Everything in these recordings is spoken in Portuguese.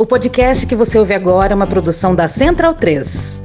O podcast que você ouve agora é uma produção da Central 3.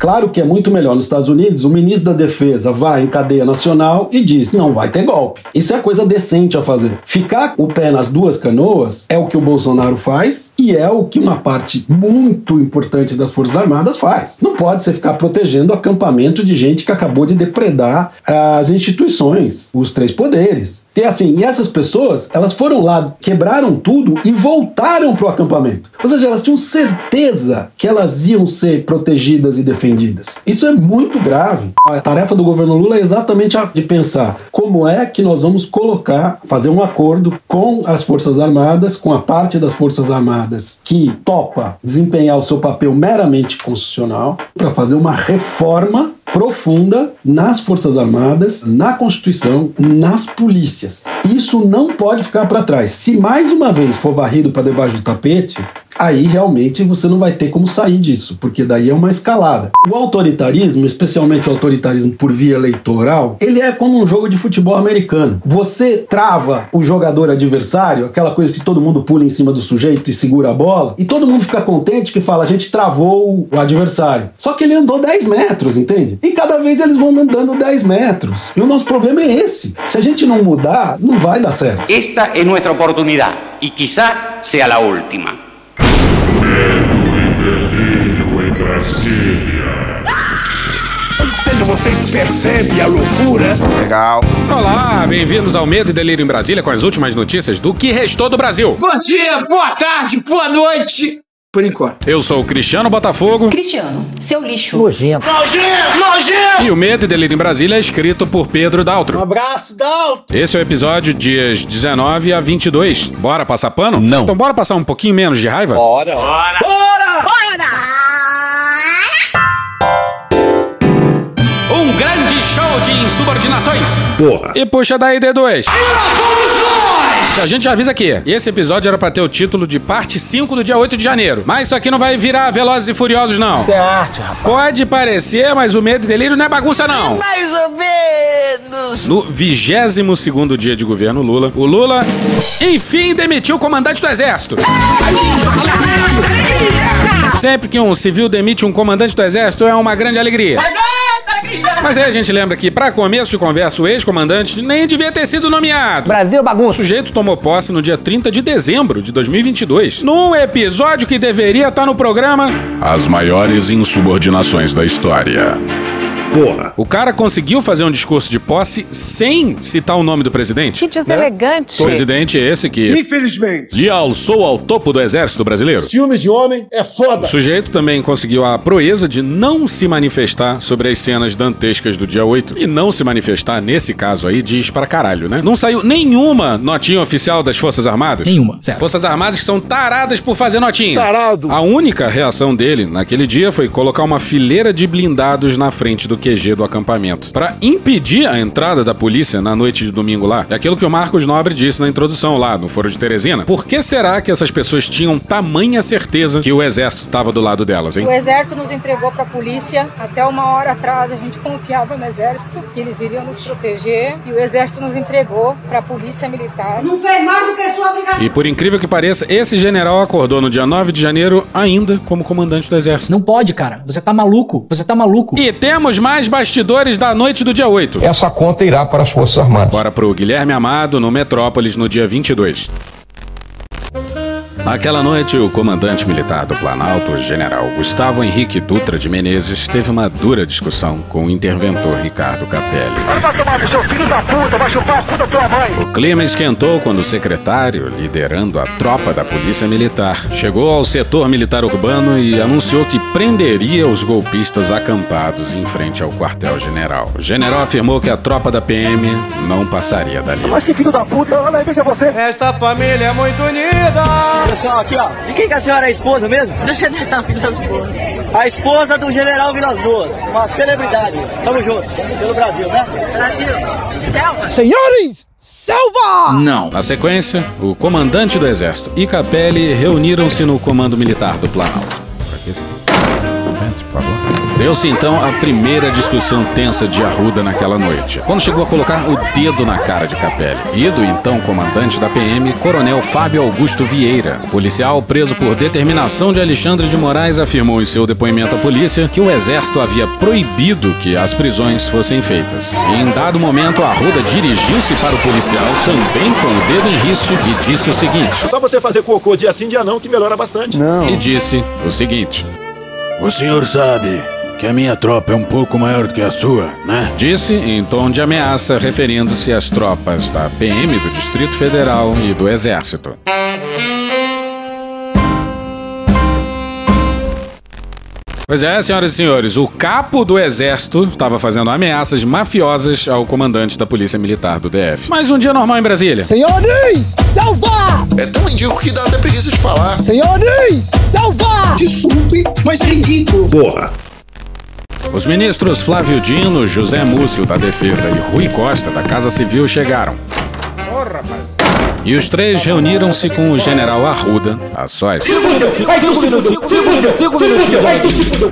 Claro que é muito melhor nos Estados Unidos, o ministro da Defesa vai em cadeia nacional e diz: não vai ter golpe. Isso é coisa decente a fazer. Ficar o pé nas duas canoas é o que o Bolsonaro faz e é o que uma parte muito importante das Forças Armadas faz. Não pode você ficar protegendo acampamento de gente que acabou de depredar as instituições, os três poderes. E assim, e essas pessoas, elas foram lá, quebraram tudo e voltaram pro acampamento. Ou seja, elas tinham certeza que elas iam ser protegidas e defendidas. Isso é muito grave. A tarefa do governo Lula é exatamente a de pensar como é que nós vamos colocar, fazer um acordo com as Forças Armadas, com a parte das Forças Armadas que topa desempenhar o seu papel meramente constitucional, para fazer uma reforma profunda nas Forças Armadas, na Constituição, nas polícias. Isso não pode ficar para trás. Se mais uma vez for varrido para debaixo do tapete, aí realmente você não vai ter como sair disso, porque daí é uma escalada. O autoritarismo, especialmente o autoritarismo por via eleitoral, ele é como um jogo de futebol americano. Você trava o jogador adversário, aquela coisa que todo mundo pula em cima do sujeito e segura a bola, e todo mundo fica contente que fala, a gente travou o adversário. Só que ele andou 10 metros, entende? E cada vez eles vão andando 10 metros. E o nosso problema é esse. Se a gente não mudar, não vai dar certo. Esta é nossa oportunidade e quizá seja a última. Brasília. Veja, vocês percebem a loucura? Legal. Olá, bem-vindos ao Medo e Delírio em Brasília com as últimas notícias do que restou do Brasil. Bom dia, boa tarde, boa noite. Por enquanto. Eu sou o Cristiano Botafogo. Cristiano, seu lixo. Nojento. Nojento! Nojento! E o Medo e Delírio em Brasília é escrito por Pedro Daltro. Um abraço, Daltro. Esse é o episódio dias 19 a 22. Bora passar pano? Não. Então bora passar um pouquinho menos de raiva? Bora. Bora. Bora. Insubordinações. Porra. E puxa daí, D2. A gente já avisa aqui. Esse episódio era pra ter o título de parte 5 do dia 8 de janeiro. Mas isso aqui não vai virar Velozes e Furiosos, não. Isso é arte, rapaz. Pode parecer, mas o medo e delírio não é bagunça, não. Mais ou menos. No 22 segundo dia de governo Lula, o Lula, enfim, demitiu o comandante do exército. Sempre que um civil demite um comandante do exército é uma grande alegria. Mas aí a gente lembra que, pra começo de conversa, o ex-comandante nem devia ter sido nomeado. Brasil O bagunça. sujeito tomou posse no dia 30 de dezembro de 2022, num episódio que deveria estar no programa. As maiores insubordinações da história. Porra. O cara conseguiu fazer um discurso de posse sem citar o nome do presidente. Que deselegante. Presidente esse que Infelizmente, lhe alçou ao topo do exército brasileiro. ciúmes de homem é O foda. sujeito também conseguiu a proeza de não se manifestar sobre as cenas dantescas do dia 8. E não se manifestar, nesse caso aí, diz pra caralho, né? Não saiu nenhuma notinha oficial das Forças Armadas. Nenhuma, zero. Forças Armadas que são taradas por fazer notinha. Tarado. A única reação dele naquele dia foi colocar uma fileira de blindados na frente do QG do acampamento Pra impedir a entrada da polícia na noite de domingo lá. É aquilo que o Marcos Nobre disse na introdução lá no Foro de Teresina. Por que será que essas pessoas tinham tamanha certeza que o exército estava do lado delas, hein? O exército nos entregou para a polícia. Até uma hora atrás a gente confiava no exército, que eles iriam nos proteger. E o exército nos entregou para a polícia militar. Não fez mais do que sua obrigação. E por incrível que pareça, esse general acordou no dia 9 de janeiro ainda como comandante do exército. Não pode, cara. Você tá maluco. Você tá maluco. E temos mais bastidores da noite do dia 8. Essa conta irá para as Forças Armadas. Bora pro Guilherme Amado no Metrópolis no dia 22. Naquela noite, o comandante militar do Planalto, o general Gustavo Henrique Dutra de Menezes, teve uma dura discussão com o interventor Ricardo Capelli. Vai tomar seu filho da puta, vai chupar a puta da tua mãe. O clima esquentou quando o secretário, liderando a tropa da Polícia Militar, chegou ao setor militar urbano e anunciou que prenderia os golpistas acampados em frente ao quartel-general. O general afirmou que a tropa da PM não passaria dali. Mas que filho da puta, olha aí, veja você. Esta família é muito unida. Pessoal, aqui ó, de quem que a senhora é a esposa mesmo? Do general Vilas Boas. A esposa do general Vilas Boas, uma celebridade. Tamo junto, pelo Brasil, né? Brasil. Selva. Senhores, selva! Não. Na sequência, o comandante do exército e Capelli reuniram-se no comando militar do Planalto. Por favor. Deu-se então a primeira discussão tensa de Arruda naquela noite, quando chegou a colocar o dedo na cara de Capelli. E do então comandante da PM, Coronel Fábio Augusto Vieira. O policial, preso por determinação de Alexandre de Moraes, afirmou em seu depoimento à polícia que o exército havia proibido que as prisões fossem feitas. E em dado momento, Arruda dirigiu-se para o policial, também com o dedo em riste, e disse o seguinte: Só você fazer cocô dia sim, dia não, que melhora bastante. E disse o seguinte. O senhor sabe que a minha tropa é um pouco maior do que a sua, né? Disse em tom de ameaça, referindo-se às tropas da PM do Distrito Federal e do Exército. Pois é, senhoras e senhores, o capo do exército estava fazendo ameaças mafiosas ao comandante da Polícia Militar do DF. Mais um dia normal em Brasília. Senhores, salvar! É tão ridículo que dá até preguiça de falar. Senhores, salvar! Desculpe, mas é ridículo. Porra. Os ministros Flávio Dino, José Múcio da Defesa e Rui Costa da Casa Civil chegaram. E os três reuniram-se com o general Arruda, a sós.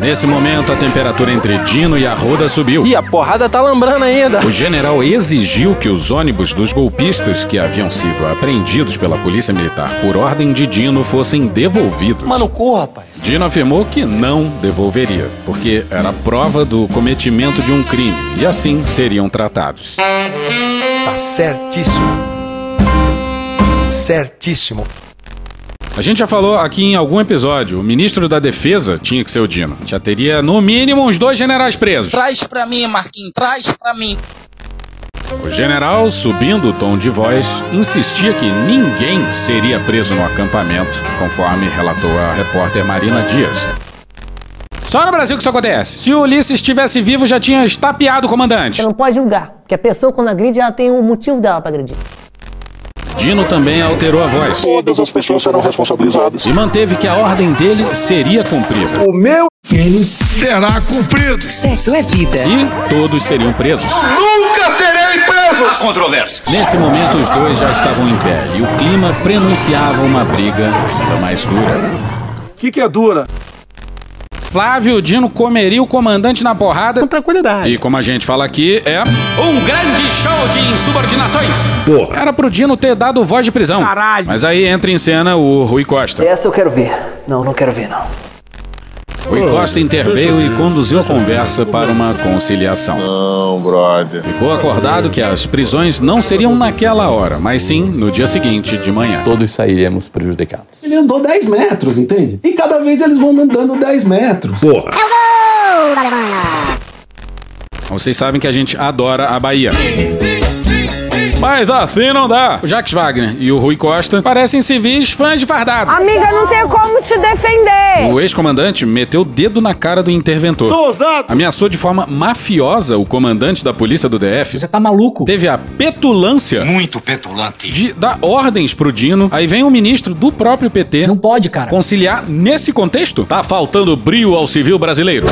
Nesse momento, a temperatura entre Dino e Arruda subiu. E a porrada tá lambrando ainda. O general exigiu que os ônibus dos golpistas que haviam sido apreendidos pela polícia militar por ordem de Dino fossem devolvidos. Mano, corra, rapaz. Dino afirmou que não devolveria, porque era prova do cometimento de um crime e assim seriam tratados. Tá certíssimo. Certíssimo. A gente já falou aqui em algum episódio, o ministro da Defesa tinha que ser o Dino. Já teria no mínimo uns dois generais presos. Traz pra mim, Marquinhos, traz pra mim. O general, subindo o tom de voz, insistia que ninguém seria preso no acampamento, conforme relatou a repórter Marina Dias. Só no Brasil que isso acontece. Se o Ulisses estivesse vivo, já tinha estapeado o comandante. Você não pode julgar, porque a pessoa quando agride, ela tem um motivo dela pra agredir. Dino também alterou a voz. Todas as pessoas serão responsabilizadas. E manteve que a ordem dele seria cumprida. O meu será cumprido. Sexo é vida. E todos seriam presos. Nunca serei preso! Controvérsia. Nesse momento, os dois já estavam em pé e o clima prenunciava uma briga ainda mais dura. O que, que é dura? Flávio Dino comeria o comandante na porrada. Com tranquilidade. E como a gente fala aqui, é. Um grande show de insubordinações. Porra. Era pro Dino ter dado voz de prisão. Caralho. Mas aí entra em cena o Rui Costa. Essa eu quero ver. Não, não quero ver, não. Rui Costa interveio e conduziu a conversa para uma conciliação. Não, brother. Ficou acordado que as prisões não seriam naquela hora, mas sim no dia seguinte, de manhã. Todos sairemos prejudicados. Ele andou 10 metros, entende? E cada vez eles vão andando 10 metros. Porra. Vocês sabem que a gente adora a Bahia. Mas assim não dá. O Jacques Wagner e o Rui Costa parecem civis fãs de fardado. Amiga, não tenho como te defender. O ex-comandante meteu o dedo na cara do interventor. Sou ousado. Ameaçou de forma mafiosa o comandante da polícia do DF. Você tá maluco? Teve a petulância Muito petulante. de dar ordens pro Dino. Aí vem o ministro do próprio PT. Não pode, cara. Conciliar nesse contexto? Tá faltando brio ao civil brasileiro.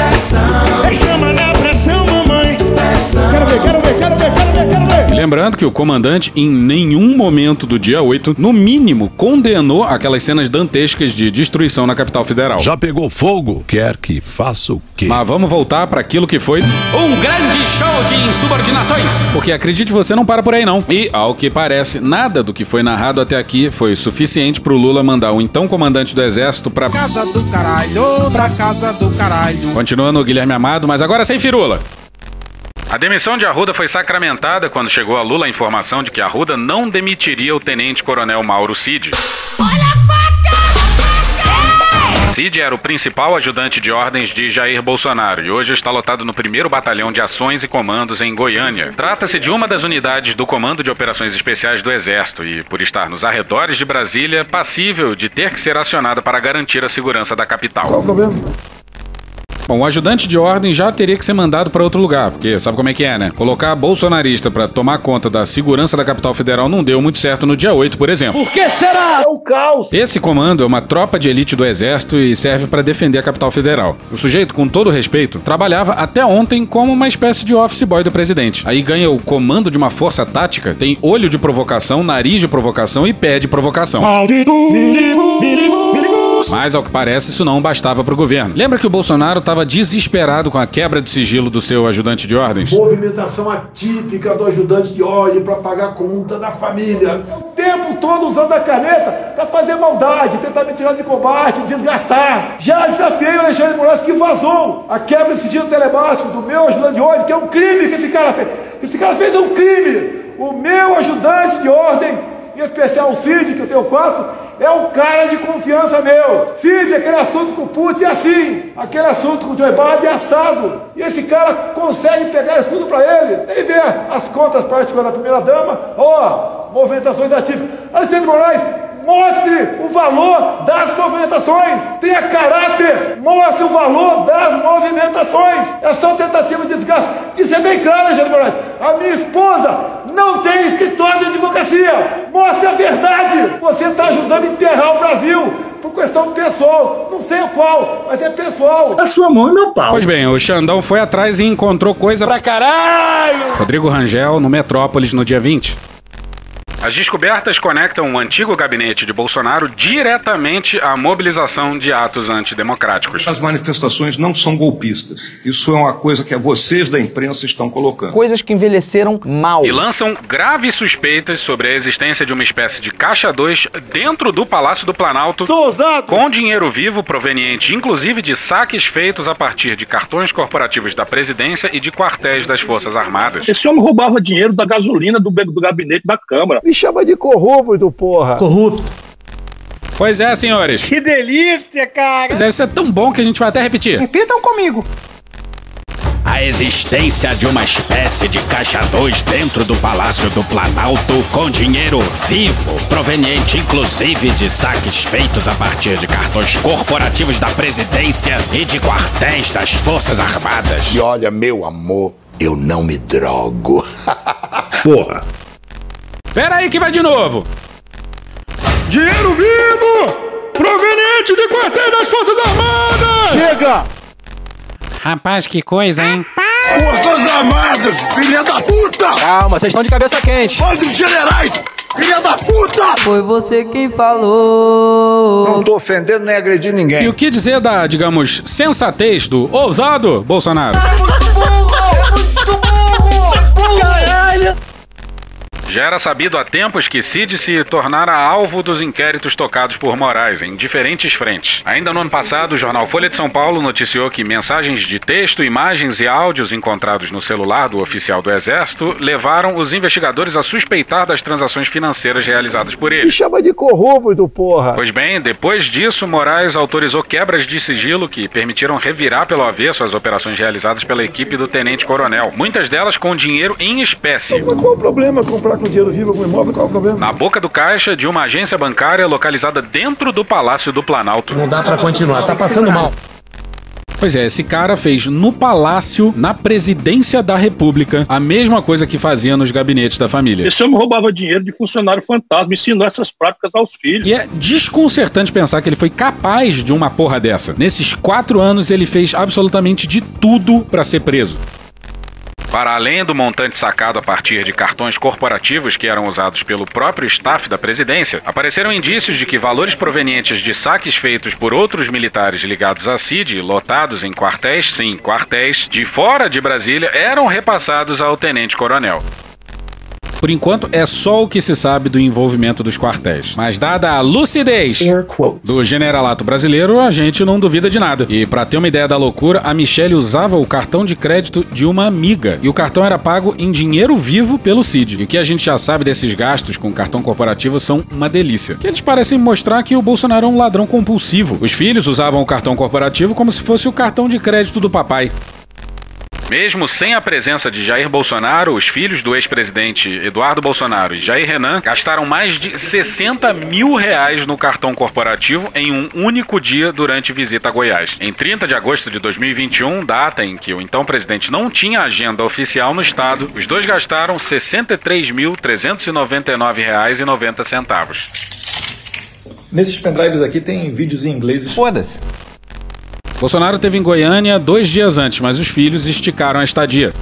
Chama na pressão, mamãe. Quero ver, quero ver, quero ver, quero ver, quero ver. E lembrando que o comandante, em nenhum momento do dia 8, no mínimo, condenou aquelas cenas dantescas de destruição na capital federal. Já pegou fogo? Quer que faça o quê? Mas vamos voltar para aquilo que foi. Um grande show de insubordinações. Porque acredite você, não para por aí não. E, ao que parece, nada do que foi narrado até aqui foi suficiente pro Lula mandar o então comandante do exército pra. Casa do caralho, pra casa do caralho. Continuando Guilherme Amado, mas agora sem firula. A demissão de Arruda foi sacramentada quando chegou a Lula a informação de que Arruda não demitiria o tenente-coronel Mauro Cid. Cid era o principal ajudante de ordens de Jair Bolsonaro e hoje está lotado no primeiro batalhão de ações e comandos em Goiânia. Trata-se de uma das unidades do Comando de Operações Especiais do Exército e, por estar nos arredores de Brasília, passível de ter que ser acionada para garantir a segurança da capital. Qual o problema? Bom, o ajudante de ordem já teria que ser mandado para outro lugar, porque sabe como é que é, né? Colocar bolsonarista para tomar conta da segurança da capital federal não deu muito certo no dia 8, por exemplo. Por que será? É o caos. Esse comando é uma tropa de elite do exército e serve para defender a capital federal. O sujeito, com todo respeito, trabalhava até ontem como uma espécie de office boy do presidente. Aí ganha o comando de uma força tática, tem olho de provocação, nariz de provocação e pé de provocação. Mas, ao que parece, isso não bastava pro governo. Lembra que o Bolsonaro estava desesperado com a quebra de sigilo do seu ajudante de ordens? Movimentação atípica do ajudante de ordem para pagar a conta da família. O tempo todo usando a caneta para fazer maldade, tentar me tirar de combate, desgastar. Já desafiei o Alexandre Moraes que vazou a quebra de sigilo telemático do meu ajudante de ordem, que é um crime que esse cara fez. Esse cara fez um crime. O meu ajudante de ordem, em especial o Cid, que eu tenho quatro, é um cara de confiança meu. Cid, aquele assunto com o Putin é assim. Aquele assunto com o Joe Biden é assado. E esse cara consegue pegar isso tudo para ele. Nem ver as contas particulares da primeira dama. Ó, movimentações ativas. Alexandre Moraes, mostre o valor das movimentações. Tenha caráter. Mostre o valor das movimentações. É só tentativa de desgaste. Isso é bem claro, Alexandre Moraes. A minha esposa não tem escritório de advocacia. Mostre a verdade. Você está ajudando a enterrar o Brasil por questão pessoal. Não sei o qual, mas é pessoal. A sua mão e meu pau. Pois bem, o Xandão foi atrás e encontrou coisa pra caralho. Rodrigo Rangel no Metrópolis no dia 20. As descobertas conectam o antigo gabinete de Bolsonaro diretamente à mobilização de atos antidemocráticos. As manifestações não são golpistas. Isso é uma coisa que vocês da imprensa estão colocando. Coisas que envelheceram mal. E lançam graves suspeitas sobre a existência de uma espécie de caixa 2 dentro do Palácio do Planalto, com dinheiro vivo proveniente inclusive de saques feitos a partir de cartões corporativos da presidência e de quartéis das Forças Armadas. Esse homem roubava dinheiro da gasolina do, do gabinete da Câmara. Me chama de corrupto, porra. Corrupto. Pois é, senhores. Que delícia, cara. Pois é, isso é tão bom que a gente vai até repetir. Repitam comigo. A existência de uma espécie de caixa 2 dentro do Palácio do Planalto com dinheiro vivo, proveniente inclusive de saques feitos a partir de cartões corporativos da presidência e de quartéis das Forças Armadas. E olha, meu amor, eu não me drogo. Porra. Pera aí que vai de novo. Dinheiro vivo! Proveniente de quartel das Forças Armadas! Chega! Rapaz, que coisa, hein? Forças Armadas, filha da puta! Calma, vocês estão de cabeça quente. Bando de generais, filha da puta! Foi você quem falou. Não tô ofendendo nem agredindo ninguém. E o que dizer da, digamos, sensatez do ousado Bolsonaro? Caralho! Já era sabido há tempos que Cid se tornara alvo dos inquéritos tocados por Moraes em diferentes frentes. Ainda no ano passado, o jornal Folha de São Paulo noticiou que mensagens de texto, imagens e áudios encontrados no celular do oficial do Exército levaram os investigadores a suspeitar das transações financeiras realizadas por ele. Me chama de corrupto, porra. Pois bem, depois disso, Moraes autorizou quebras de sigilo que permitiram revirar pelo avesso as operações realizadas pela equipe do Tenente Coronel, muitas delas com dinheiro em espécie. Mas qual o problema comprar com dinheiro vivo algum imóvel? Qual o problema? Na boca do caixa de uma agência bancária localizada dentro do Palácio do Planalto. Não dá pra continuar, tá passando mal. Pois é, esse cara fez no palácio, na presidência da república, a mesma coisa que fazia nos gabinetes da família. Esse homem roubava dinheiro de funcionário fantasma, ensinou essas práticas aos filhos. E é desconcertante pensar que ele foi capaz de uma porra dessa. Nesses quatro anos, ele fez absolutamente de tudo pra ser preso. Para além do montante sacado a partir de cartões corporativos que eram usados pelo próprio staff da presidência, apareceram indícios de que valores provenientes de saques feitos por outros militares ligados à CID, lotados em quartéis, sim, quartéis, de fora de Brasília, eram repassados ao tenente-coronel. Por enquanto, é só o que se sabe do envolvimento dos quartéis. Mas dada a lucidez do generalato brasileiro, a gente não duvida de nada. E para ter uma ideia da loucura, a Michelle usava o cartão de crédito de uma amiga. E o cartão era pago em dinheiro vivo pelo CID. E o que a gente já sabe desses gastos com cartão corporativo são uma delícia. Que eles parecem mostrar que o Bolsonaro é um ladrão compulsivo. Os filhos usavam o cartão corporativo como se fosse o cartão de crédito do papai. Mesmo sem a presença de Jair Bolsonaro, os filhos do ex-presidente Eduardo Bolsonaro e Jair Renan gastaram mais de 60 mil reais no cartão corporativo em um único dia durante visita a Goiás. Em 30 de agosto de 2021, data em que o então presidente não tinha agenda oficial no estado, os dois gastaram R$ 63.399,90. Nesses pendrives aqui tem vídeos em inglês. Foda-se. Bolsonaro teve em Goiânia dois dias antes, mas os filhos esticaram a estadia.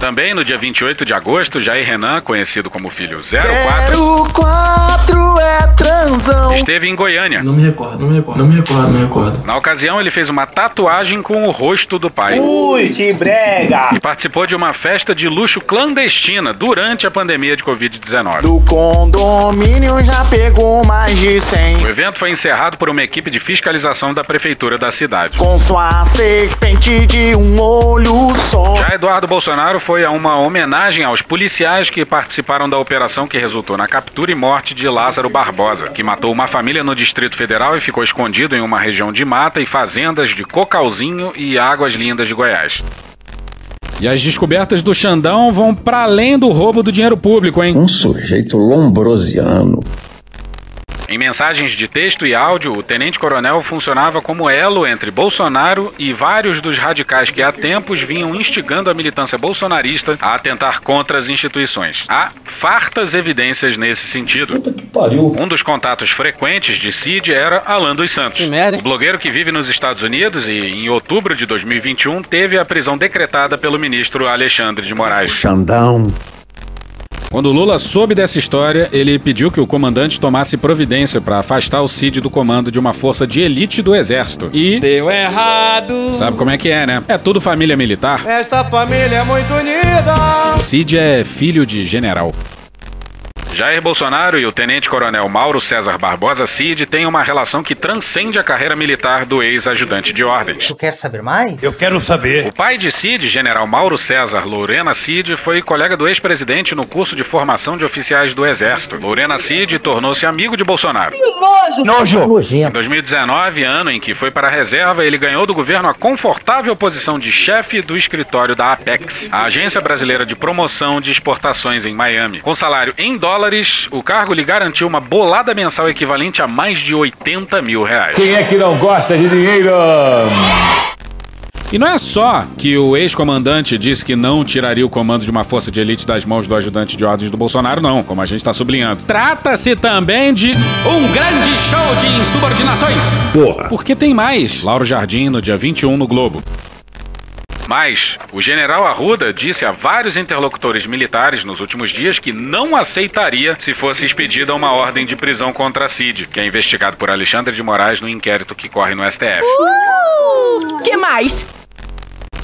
Também no dia 28 de agosto, Jair Renan, conhecido como filho 04, 04 é transão. Esteve em Goiânia. Não me recordo, não me recordo, não me recordo, não me recordo. Na ocasião, ele fez uma tatuagem com o rosto do pai. Ui, que brega! E participou de uma festa de luxo clandestina durante a pandemia de Covid-19. Do condomínio já pegou mais de 100. O evento foi encerrado por uma equipe de fiscalização da prefeitura da cidade. Com sua serpente de um olho só. Já Eduardo Bolsonaro foi a uma homenagem aos policiais que participaram da operação que resultou na captura e morte de Lázaro Barbosa, que matou uma família no Distrito Federal e ficou escondido em uma região de mata e fazendas de Cocalzinho e Águas Lindas de Goiás. E as descobertas do Xandão vão para além do roubo do dinheiro público, hein? Um sujeito lombrosiano. Em mensagens de texto e áudio, o tenente-coronel funcionava como elo entre Bolsonaro e vários dos radicais que há tempos vinham instigando a militância bolsonarista a atentar contra as instituições. Há fartas evidências nesse sentido. Um dos contatos frequentes de Cid era Alan dos Santos. O blogueiro que vive nos Estados Unidos e, em outubro de 2021, teve a prisão decretada pelo ministro Alexandre de Moraes. Xandão. Quando Lula soube dessa história, ele pediu que o comandante tomasse providência para afastar o Cid do comando de uma força de elite do exército. E. Deu errado! Sabe como é que é, né? É tudo família militar. Esta família é muito unida! O Cid é filho de general. Jair Bolsonaro e o tenente-coronel Mauro César Barbosa Cid têm uma relação que transcende a carreira militar do ex-ajudante de ordens. Tu quer saber mais? Eu quero saber. O pai de Cid, general Mauro César Lorena Cid, foi colega do ex-presidente no curso de formação de oficiais do Exército. Lorena Cid tornou-se amigo de Bolsonaro. Que nojo! Nojo! Em 2019, ano em que foi para a reserva, ele ganhou do governo a confortável posição de chefe do escritório da Apex, a agência brasileira de promoção de exportações em Miami. Com salário em dólares, o cargo lhe garantiu uma bolada mensal equivalente a mais de 80 mil reais. Quem é que não gosta de dinheiro? E não é só que o ex-comandante disse que não tiraria o comando de uma força de elite das mãos do ajudante de ordens do Bolsonaro, não, como a gente está sublinhando. Trata-se também de um grande show de insubordinações. Porra. Porque tem mais. Lauro Jardim, no dia 21, no Globo. Mas o general Arruda disse a vários interlocutores militares nos últimos dias que não aceitaria se fosse expedida uma ordem de prisão contra Cid, que é investigado por Alexandre de Moraes no inquérito que corre no STF. Uh, que mais?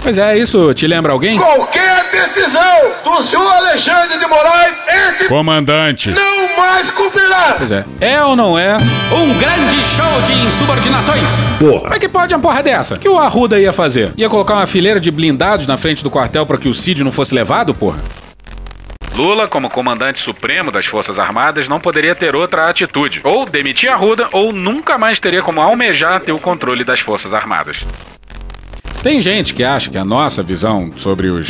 Pois é, isso te lembra alguém? Qualquer decisão do senhor Alexandre de Moraes, esse Comandante. não mais cumprirá. Pois é. É ou não é um grande show de insubordinações? Porra. Como é que pode uma porra dessa? O que o Arruda ia fazer? Ia colocar uma fileira de blindados na frente do quartel para que o Cid não fosse levado, porra? Lula, como comandante supremo das Forças Armadas, não poderia ter outra atitude. Ou demitir Arruda, ou nunca mais teria como almejar ter o controle das Forças Armadas. Tem gente que acha que a nossa visão sobre os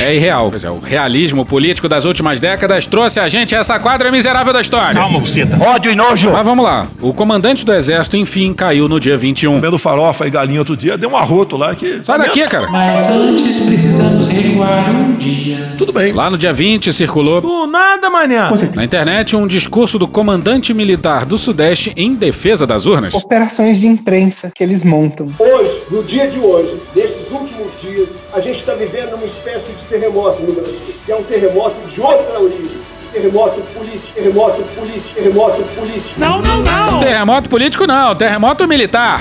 é irreal. Pois é, o realismo político das últimas décadas trouxe a gente a essa quadra miserável da história. Calma, Buceta. Ódio e nojo! Mas vamos lá. O comandante do exército, enfim, caiu no dia 21. Comendo farofa e galinha outro dia, deu um arroto lá que. Sai daqui, cara. Mas antes precisamos recuar um dia. Tudo bem. Lá no dia 20 circulou Do nada, manhã. na internet um discurso do comandante militar do Sudeste em defesa das urnas. Operações de imprensa que eles montam. Hoje, no dia de hoje, nesses últimos dias, a gente está vivendo uma espécie de terremoto no Brasil, que é um terremoto de outra origem. Terremoto político, terremoto político, terremoto político. Não, não, não. Terremoto político não, terremoto militar.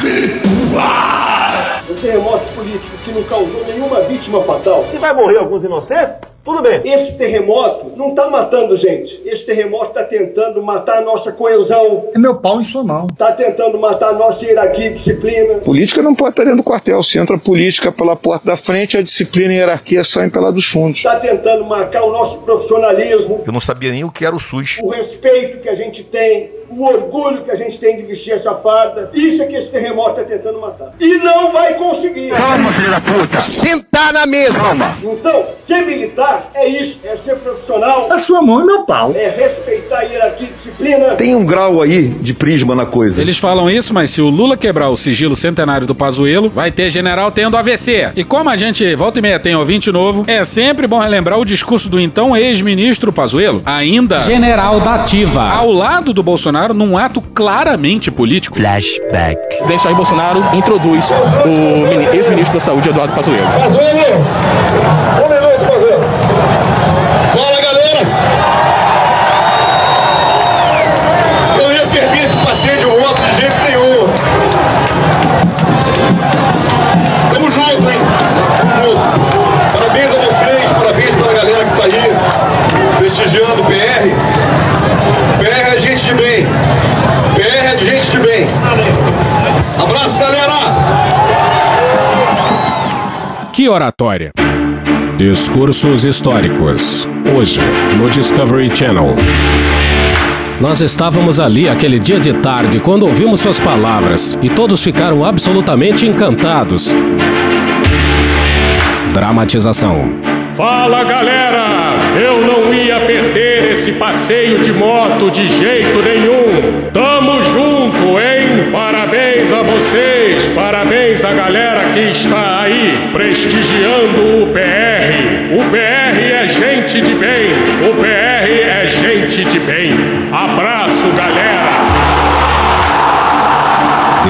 Um terremoto político que não causou nenhuma vítima fatal. Se vai morrer alguns inocentes, tudo bem. Esse terremoto não está matando gente. Esse terremoto está tentando matar a nossa coesão. É meu pau em sua mão. Está tentando matar a nossa hierarquia e disciplina. Política não pode estar dentro do quartel. Se entra política pela porta da frente, a disciplina e a hierarquia saem pela dos fundos. Está tentando marcar o nosso profissionalismo, Eu não sabia nem o que era o SUS. o respeito que a gente tem, o orgulho que a gente tem de vestir essa farda. Isso é que esse terremoto está tentando matar. E não vai conseguir. Calma, filho da puta! Sentar na mesa. Calma! Então, ser militar é isso, é ser profissional, A sua mão e meu pau. é respeitar a hierarquia e disciplina. Tem um grau aí de prisma na coisa. Eles falam isso, mas se o Lula quebrar o sigilo centenário do Pazuello, vai ter general tendo AVC. E como a gente volta e meia tem ouvinte novo, é sempre bom relembrar o discurso do então ex-ministro Pazuello, ainda general da ativa, ao lado do Bolsonaro Bolsonaro num ato claramente político. Flashback. Presidente Jair Bolsonaro introduz o ex-ministro da Saúde, Eduardo Pazuello. Pazuello! Um minuto, Pazuello. Fala, galera! Eu ia perder esse passeio de outro de jeito nenhum. Tamo junto, hein? Tamo junto. Parabéns a vocês, parabéns para a galera que tá aí prestigiando o PR. Abraço, galera! Que oratória! Discursos históricos. Hoje, no Discovery Channel. Nós estávamos ali aquele dia de tarde quando ouvimos suas palavras e todos ficaram absolutamente encantados. Dramatização. Fala galera! Eu não ia perder esse passeio de moto de jeito nenhum! Tamo junto, Parabéns à galera que está aí prestigiando o PR! O PR é gente de bem! O PR é gente de bem! Abraço, galera!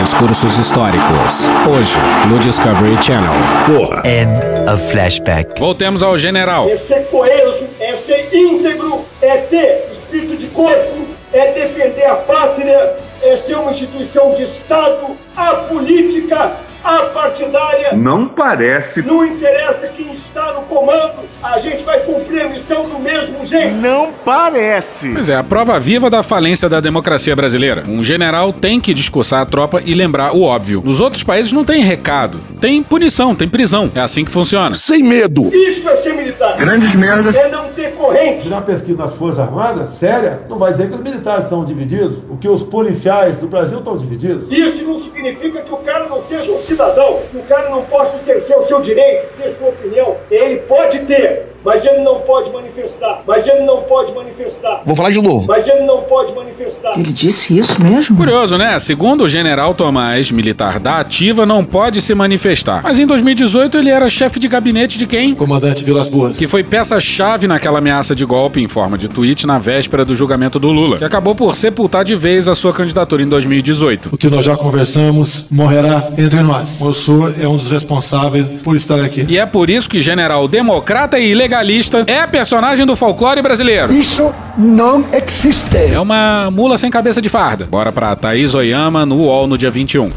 Discursos históricos. Hoje, no Discovery Channel. Porra. End of flashback. Voltemos ao general. É ser coeso, é ser íntegro, é ter espírito de corpo, é defender a pátria, é ser uma instituição de Estado, a política, a partidária. Não parece. Não interessa quem está no comando, a gente vai cumprir a missão do mesmo jeito. Não parece. Pois é, a prova viva da falência da democracia brasileira. Um general tem que discursar a tropa e lembrar o óbvio. Nos outros países não tem recado, tem punição, tem prisão. É assim que funciona. Sem medo. Isso é ser militar. Grandes merdas. É não ter corrente. Na pesquisa das Forças Armadas, séria, não vai dizer que os militares estão divididos, o que os policiais do Brasil estão divididos. Isso não significa que o cara não seja um cidadão, o cara não possa exercer o seu direito, ter sua opinião. Ele pode ter, mas ele não pode manifestar. Mas ele não pode manifestar. Vou falar de novo. Mas ele não pode manifestar. Ele disse isso mesmo? Curioso, né? Segundo o general Tomás, militar da ativa, não pode se manifestar. Mas em 2018 ele era chefe de gabinete de quem? Comandante Vilas Boas. Que foi peça-chave naquela ameaça de golpe em forma de tweet na véspera do julgamento do Lula, que acabou por sepultar de vez a sua candidatura em 2018. O que nós já conversamos morrerá entre nós. O senhor é um dos responsáveis por estar aqui. E é por isso que general democrata e ilegalista é personagem do folclore brasileiro. Isso não existe. É uma mula sem cabeça de farda. Bora pra Thaís Oyama no UOL no dia 21.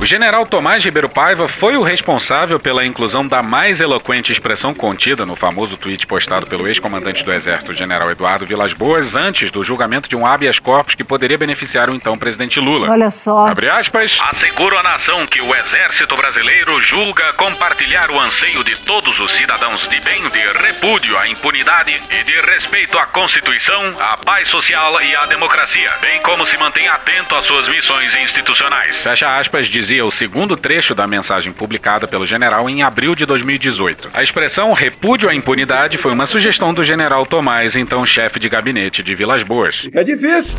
O general Tomás Ribeiro Paiva foi o responsável pela inclusão da mais eloquente expressão contida no famoso tweet postado pelo ex-comandante do Exército, general Eduardo Vilas Boas, antes do julgamento de um habeas corpus que poderia beneficiar o então presidente Lula. Olha só. Abre aspas. Asseguro à nação que o Exército Brasileiro julga compartilhar o anseio de todos os cidadãos de bem, de repúdio à impunidade e de respeito à Constituição, à paz social e à democracia, bem como se mantém atento às suas missões institucionais. Fecha aspas, dizia o segundo trecho da mensagem publicada pelo general em abril de 2018. A expressão repúdio à impunidade foi uma sugestão do general Tomás, então chefe de gabinete de Vilas Boas. Fica difícil.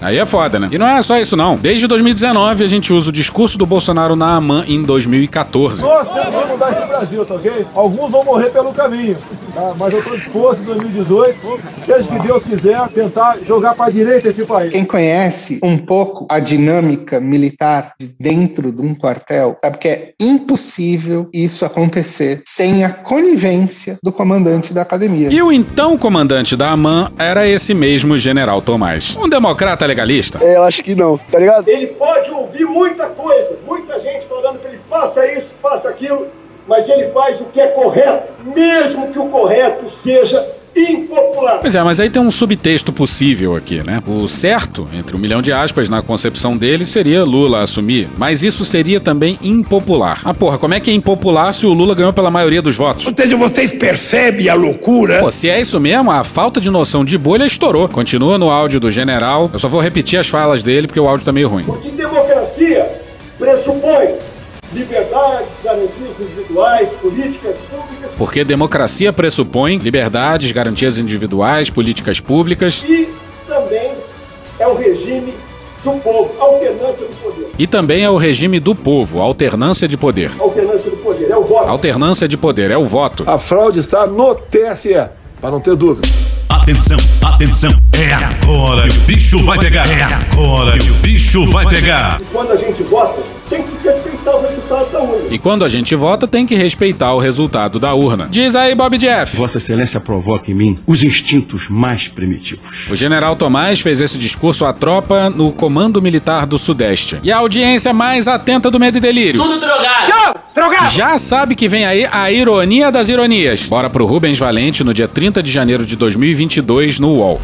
Aí é foda, né? E não é só isso, não. Desde 2019, a gente usa o discurso do Bolsonaro na AMAN em 2014. Nós temos que mudar esse Brasil, tá ok? Alguns vão morrer pelo caminho, tá? Mas eu tô disposto em 2018, seja que Deus quiser, tentar jogar pra direita esse país. Quem conhece um pouco a dinâmica militar de dentro de um quartel, sabe que é impossível isso acontecer sem a conivência do comandante da academia. E o então comandante da AMAN era esse mesmo general Tomás. Um democrata legalista? É, eu acho que não, tá ligado? Ele pode ouvir muita coisa, muita gente falando pra ele faça isso, faça aquilo, mas ele faz o que é correto, mesmo que o correto seja impopular. Pois é, mas aí tem um subtexto possível aqui, né? O certo, entre um milhão de aspas, na concepção dele, seria Lula assumir. Mas isso seria também impopular. Ah, porra, como é que é impopular se o Lula ganhou pela maioria dos votos? Ou seja, vocês percebem a loucura? Pô, se é isso mesmo, a falta de noção de bolha estourou. Continua no áudio do general. Eu só vou repetir as falas dele porque o áudio tá meio ruim. Porque democracia pressupõe liberdade, garantias individuais, políticas. Porque democracia pressupõe liberdades, garantias individuais, políticas públicas. E também é o regime do povo, alternância do poder. E também é o regime do povo, alternância de poder. Alternância do poder, é o voto. Alternância de poder, é o voto. A fraude está no TSE, para não ter dúvida. Atenção, atenção, é agora que o bicho vai pegar. É agora que o bicho vai pegar. E quando a gente vota, respeitar o resultado da urna. E quando a gente vota, tem que respeitar o resultado da urna. Diz aí, Bob Jeff. Vossa Excelência provoca em mim os instintos mais primitivos. O general Tomás fez esse discurso à tropa no Comando Militar do Sudeste. E a audiência mais atenta do Medo e Delírio. Tudo drogado! Tchau! Drogado! Já sabe que vem aí a ironia das ironias. Bora pro Rubens Valente no dia 30 de janeiro de 2022 no UOL.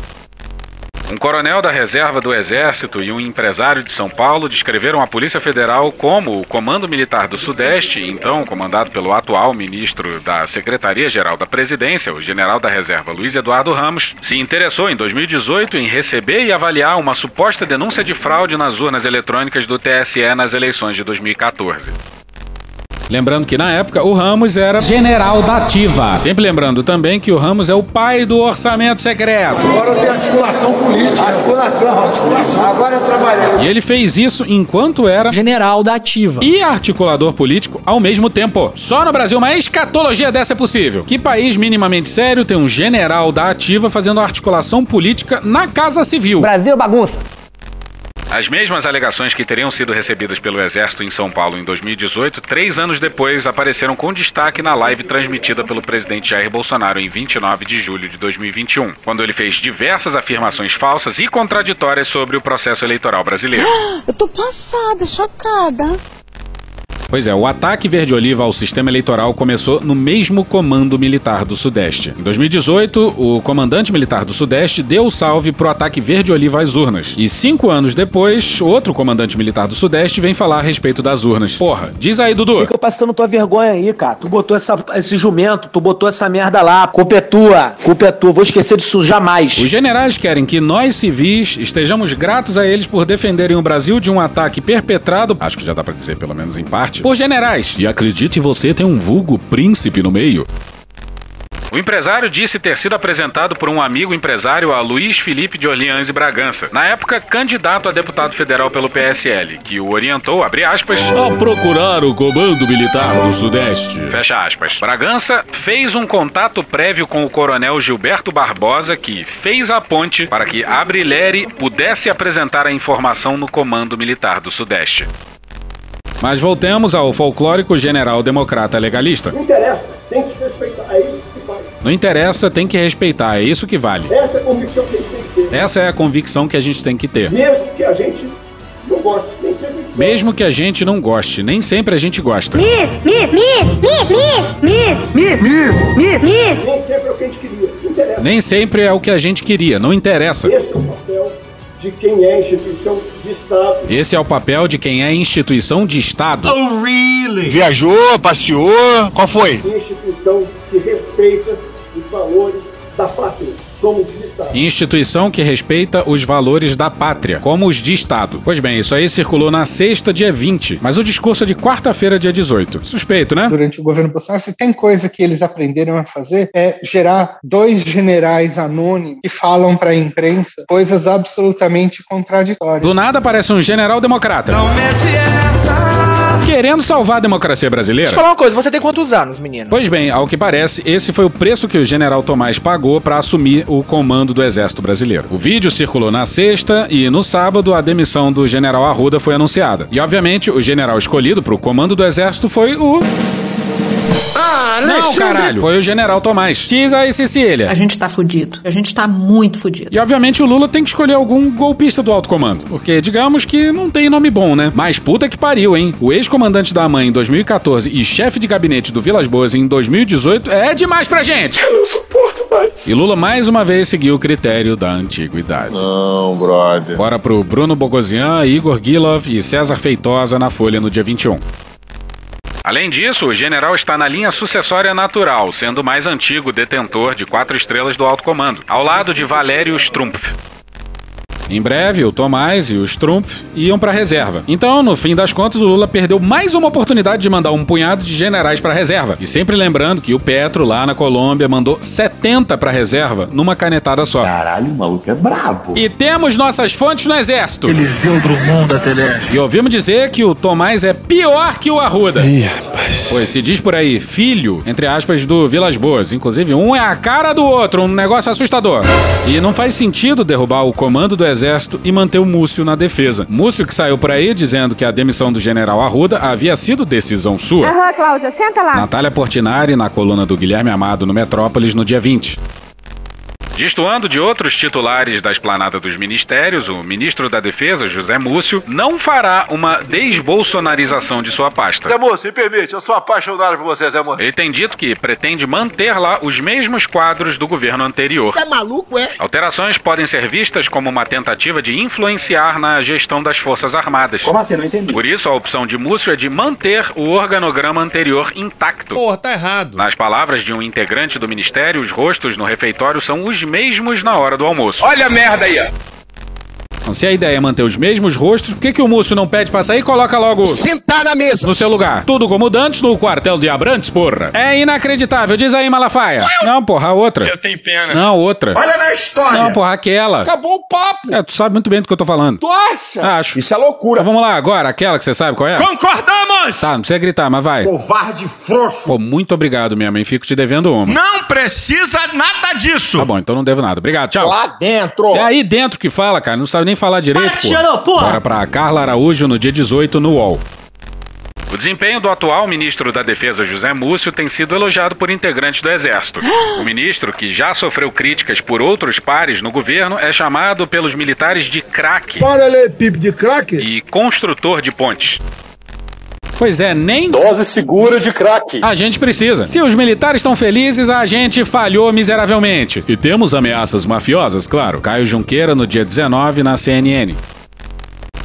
Um coronel da reserva do Exército e um empresário de São Paulo descreveram a Polícia Federal como o Comando Militar do Sudeste, então comandado pelo atual ministro da Secretaria-Geral da Presidência, o general da reserva Luiz Eduardo Ramos, se interessou em 2018 em receber e avaliar uma suposta denúncia de fraude nas urnas eletrônicas do TSE nas eleições de 2014. Lembrando que na época o Ramos era general da ativa. Sempre lembrando também que o Ramos é o pai do orçamento secreto. Agora tem articulação política. Articulação, articulação. Agora é trabalhar. E ele fez isso enquanto era general da ativa e articulador político ao mesmo tempo. Só no Brasil uma escatologia dessa é possível. Que país minimamente sério tem um general da ativa fazendo articulação política na Casa Civil? Brasil bagunça. As mesmas alegações que teriam sido recebidas pelo Exército em São Paulo em 2018, três anos depois apareceram com destaque na live transmitida pelo presidente Jair Bolsonaro em 29 de julho de 2021, quando ele fez diversas afirmações falsas e contraditórias sobre o processo eleitoral brasileiro. Eu tô passada, chocada. Pois é, o ataque verde-oliva ao sistema eleitoral começou no mesmo Comando Militar do Sudeste. Em 2018, o comandante militar do Sudeste deu o salve pro ataque verde-oliva às urnas. E cinco anos depois, outro comandante militar do Sudeste vem falar a respeito das urnas. Porra, diz aí, Dudu. Fica passando tua vergonha aí, cara. Tu botou essa, esse jumento, tu botou essa merda lá. Culpa é tua, culpa é tua. Vou esquecer disso jamais. Os generais querem que nós civis estejamos gratos a eles por defenderem o Brasil de um ataque perpetrado, acho que já dá pra dizer pelo menos em parte, por generais. E acredite você tem um vulgo príncipe no meio. O empresário disse ter sido apresentado por um amigo empresário a Luiz Felipe de Orleans e Bragança, na época candidato a deputado federal pelo PSL, que o orientou, abre aspas, a procurar o Comando Militar do Sudeste. Fecha aspas. Bragança fez um contato prévio com o coronel Gilberto Barbosa, que fez a ponte para que Abrileri pudesse apresentar a informação no Comando Militar do Sudeste. Mas voltemos ao folclórico general democrata legalista. Não interessa, tem que se respeitar, é isso que vale. Não interessa, tem que respeitar, é isso que vale. Essa é a convicção que a gente tem que ter. Essa é a convicção que a gente tem que ter. Mesmo que a gente não goste, nem sempre. Mesmo que a gente não goste, nem sempre a gente gosta. Mi, mi, mi, mi, mi, mi, mi, mi, mi. Nem sempre é o que a gente queria, não interessa. Nem sempre é o que a gente queria, não interessa. Esse é o papel de quem é instituição de Estado. Esse é o papel de quem é instituição de Estado. Oh, really? Viajou, passeou, qual foi? Instituição que respeita os valores da pátria, Estado. Instituição que respeita os valores da pátria, como os de Estado. Pois bem, isso aí circulou na sexta, dia 20, mas o discurso é de quarta-feira, dia 18. Suspeito, né? Durante o governo Bolsonaro, se tem coisa que eles aprenderam a fazer é gerar dois generais anônimos que falam para a imprensa coisas absolutamente contraditórias. Do nada aparece um general democrata. Não mete essa. Querendo salvar a democracia brasileira. Deixa eu falar uma coisa, você tem quantos anos, menino? Pois bem, ao que parece, esse foi o preço que o general Tomás pagou para assumir o comando do Exército Brasileiro. O vídeo circulou na sexta e no sábado a demissão do general Arruda foi anunciada. E obviamente o general escolhido para o comando do Exército foi o Ah, não, caralho. Foi o general Tomás. Diz aí, Cecília. A gente tá fudido. A gente tá muito fudido. E obviamente o Lula tem que escolher algum golpista do alto comando. Porque digamos que não tem nome bom, né? Mas puta que pariu, hein? O ex-comandante da AMAN em 2014 e chefe de gabinete do Vilas Boas em 2018 é demais pra gente. Eu. E Lula mais uma vez seguiu o critério da antiguidade. Não, brother. Bora pro Bruno Bogosian, Igor Gilov e César Feitosa na Folha no dia 21. Além disso, o general está na linha sucessória natural, sendo o mais antigo detentor de quatro estrelas do alto comando, ao lado de Valério Strumpf. Em breve, o Tomás e o Strumpf iam pra reserva. Então, no fim das contas, o Lula perdeu mais uma oportunidade de mandar um punhado de generais pra reserva. E sempre lembrando que o Petro, lá na Colômbia, mandou 70 pra reserva numa canetada só. Caralho, o maluco é brabo. E temos nossas fontes no exército. Eliseu Drummond da Teleste. E ouvimos dizer que o Tomás é pior que o Arruda. Ih, rapaz. Pois se diz por aí, filho, entre aspas, do Vilas Boas. Inclusive, um é a cara do outro, um negócio assustador. E não faz sentido derrubar o comando do exército e manter o Múcio na defesa. Múcio que saiu por aí dizendo que a demissão do general Arruda havia sido decisão sua. Aham, Cláudia, senta lá. Natália Portinari na coluna do Guilherme Amado no Metrópolis no dia 20. Destoando de outros titulares da esplanada dos ministérios, o ministro da Defesa, José Múcio, não fará uma desbolsonarização de sua pasta. Zé Múcio, me permite, eu sou apaixonado por você, Zé Múcio. Ele tem dito que pretende manter lá os mesmos quadros do governo anterior. Você é maluco, é? Alterações podem ser vistas como uma tentativa de influenciar na gestão das Forças Armadas. Como assim? Não entendi. Por isso, a opção de Múcio é de manter o organograma anterior intacto. Porra, tá errado. Nas palavras de um integrante do ministério, os rostos no refeitório são os mesmos na hora do almoço. Olha a merda aí, ó. Se a ideia é manter os mesmos rostos, por que, que o Múcio não pede pra sair e coloca logo. Sentar na mesa! No seu lugar. Tudo como dantes no quartel de Abrantes, porra. É inacreditável. Diz aí, Malafaia. Não, porra, outra. Eu tenho pena. Não, outra. Olha na história. Não, porra, aquela. Acabou o papo. É, tu sabe muito bem do que eu tô falando. Tu acha? Acho. Isso é loucura. Então vamos lá, agora, aquela que você sabe qual é? Concordamos! Tá, não precisa gritar, mas vai. Covarde frouxo. Pô, muito obrigado, minha mãe. Fico te devendo uma. Não precisa nada disso. Tá bom, então não devo nada. Obrigado, tchau. Lá dentro. É aí dentro que fala, cara. Não sabe nem falar direito, pô. Cheirou, porra. Bora pra Carla Araújo no dia 18 no UOL. O desempenho do atual ministro da Defesa José Múcio tem sido elogiado por integrantes do Exército. O ministro, que já sofreu críticas por outros pares no governo, é chamado pelos militares de craque Paralelepípedo de craque? e construtor de pontes. Pois é, nem Dose segura de crack. a gente precisa. Se os militares estão felizes, a gente falhou miseravelmente. E temos ameaças mafiosas, claro. Caio Junqueira no dia 19 na CNN.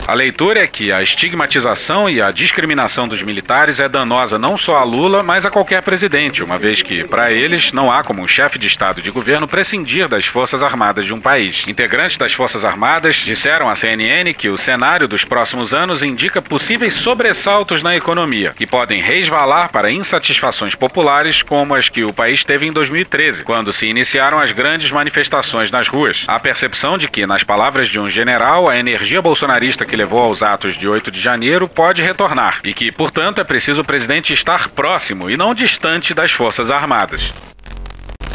A leitura é que a estigmatização e a discriminação dos militares é danosa não só a Lula, mas a qualquer presidente, uma vez que, para eles, não há como um chefe de Estado de governo prescindir das Forças Armadas de um país. Integrantes das Forças Armadas disseram à CNN que o cenário dos próximos anos indica possíveis sobressaltos na economia, que podem resvalar para insatisfações populares como as que o país teve em 2013, quando se iniciaram as grandes manifestações nas ruas. A percepção de que, nas palavras de um general, a energia bolsonarista que levou aos atos de 8 de janeiro pode retornar e que, portanto, é preciso o presidente estar próximo e não distante das Forças Armadas.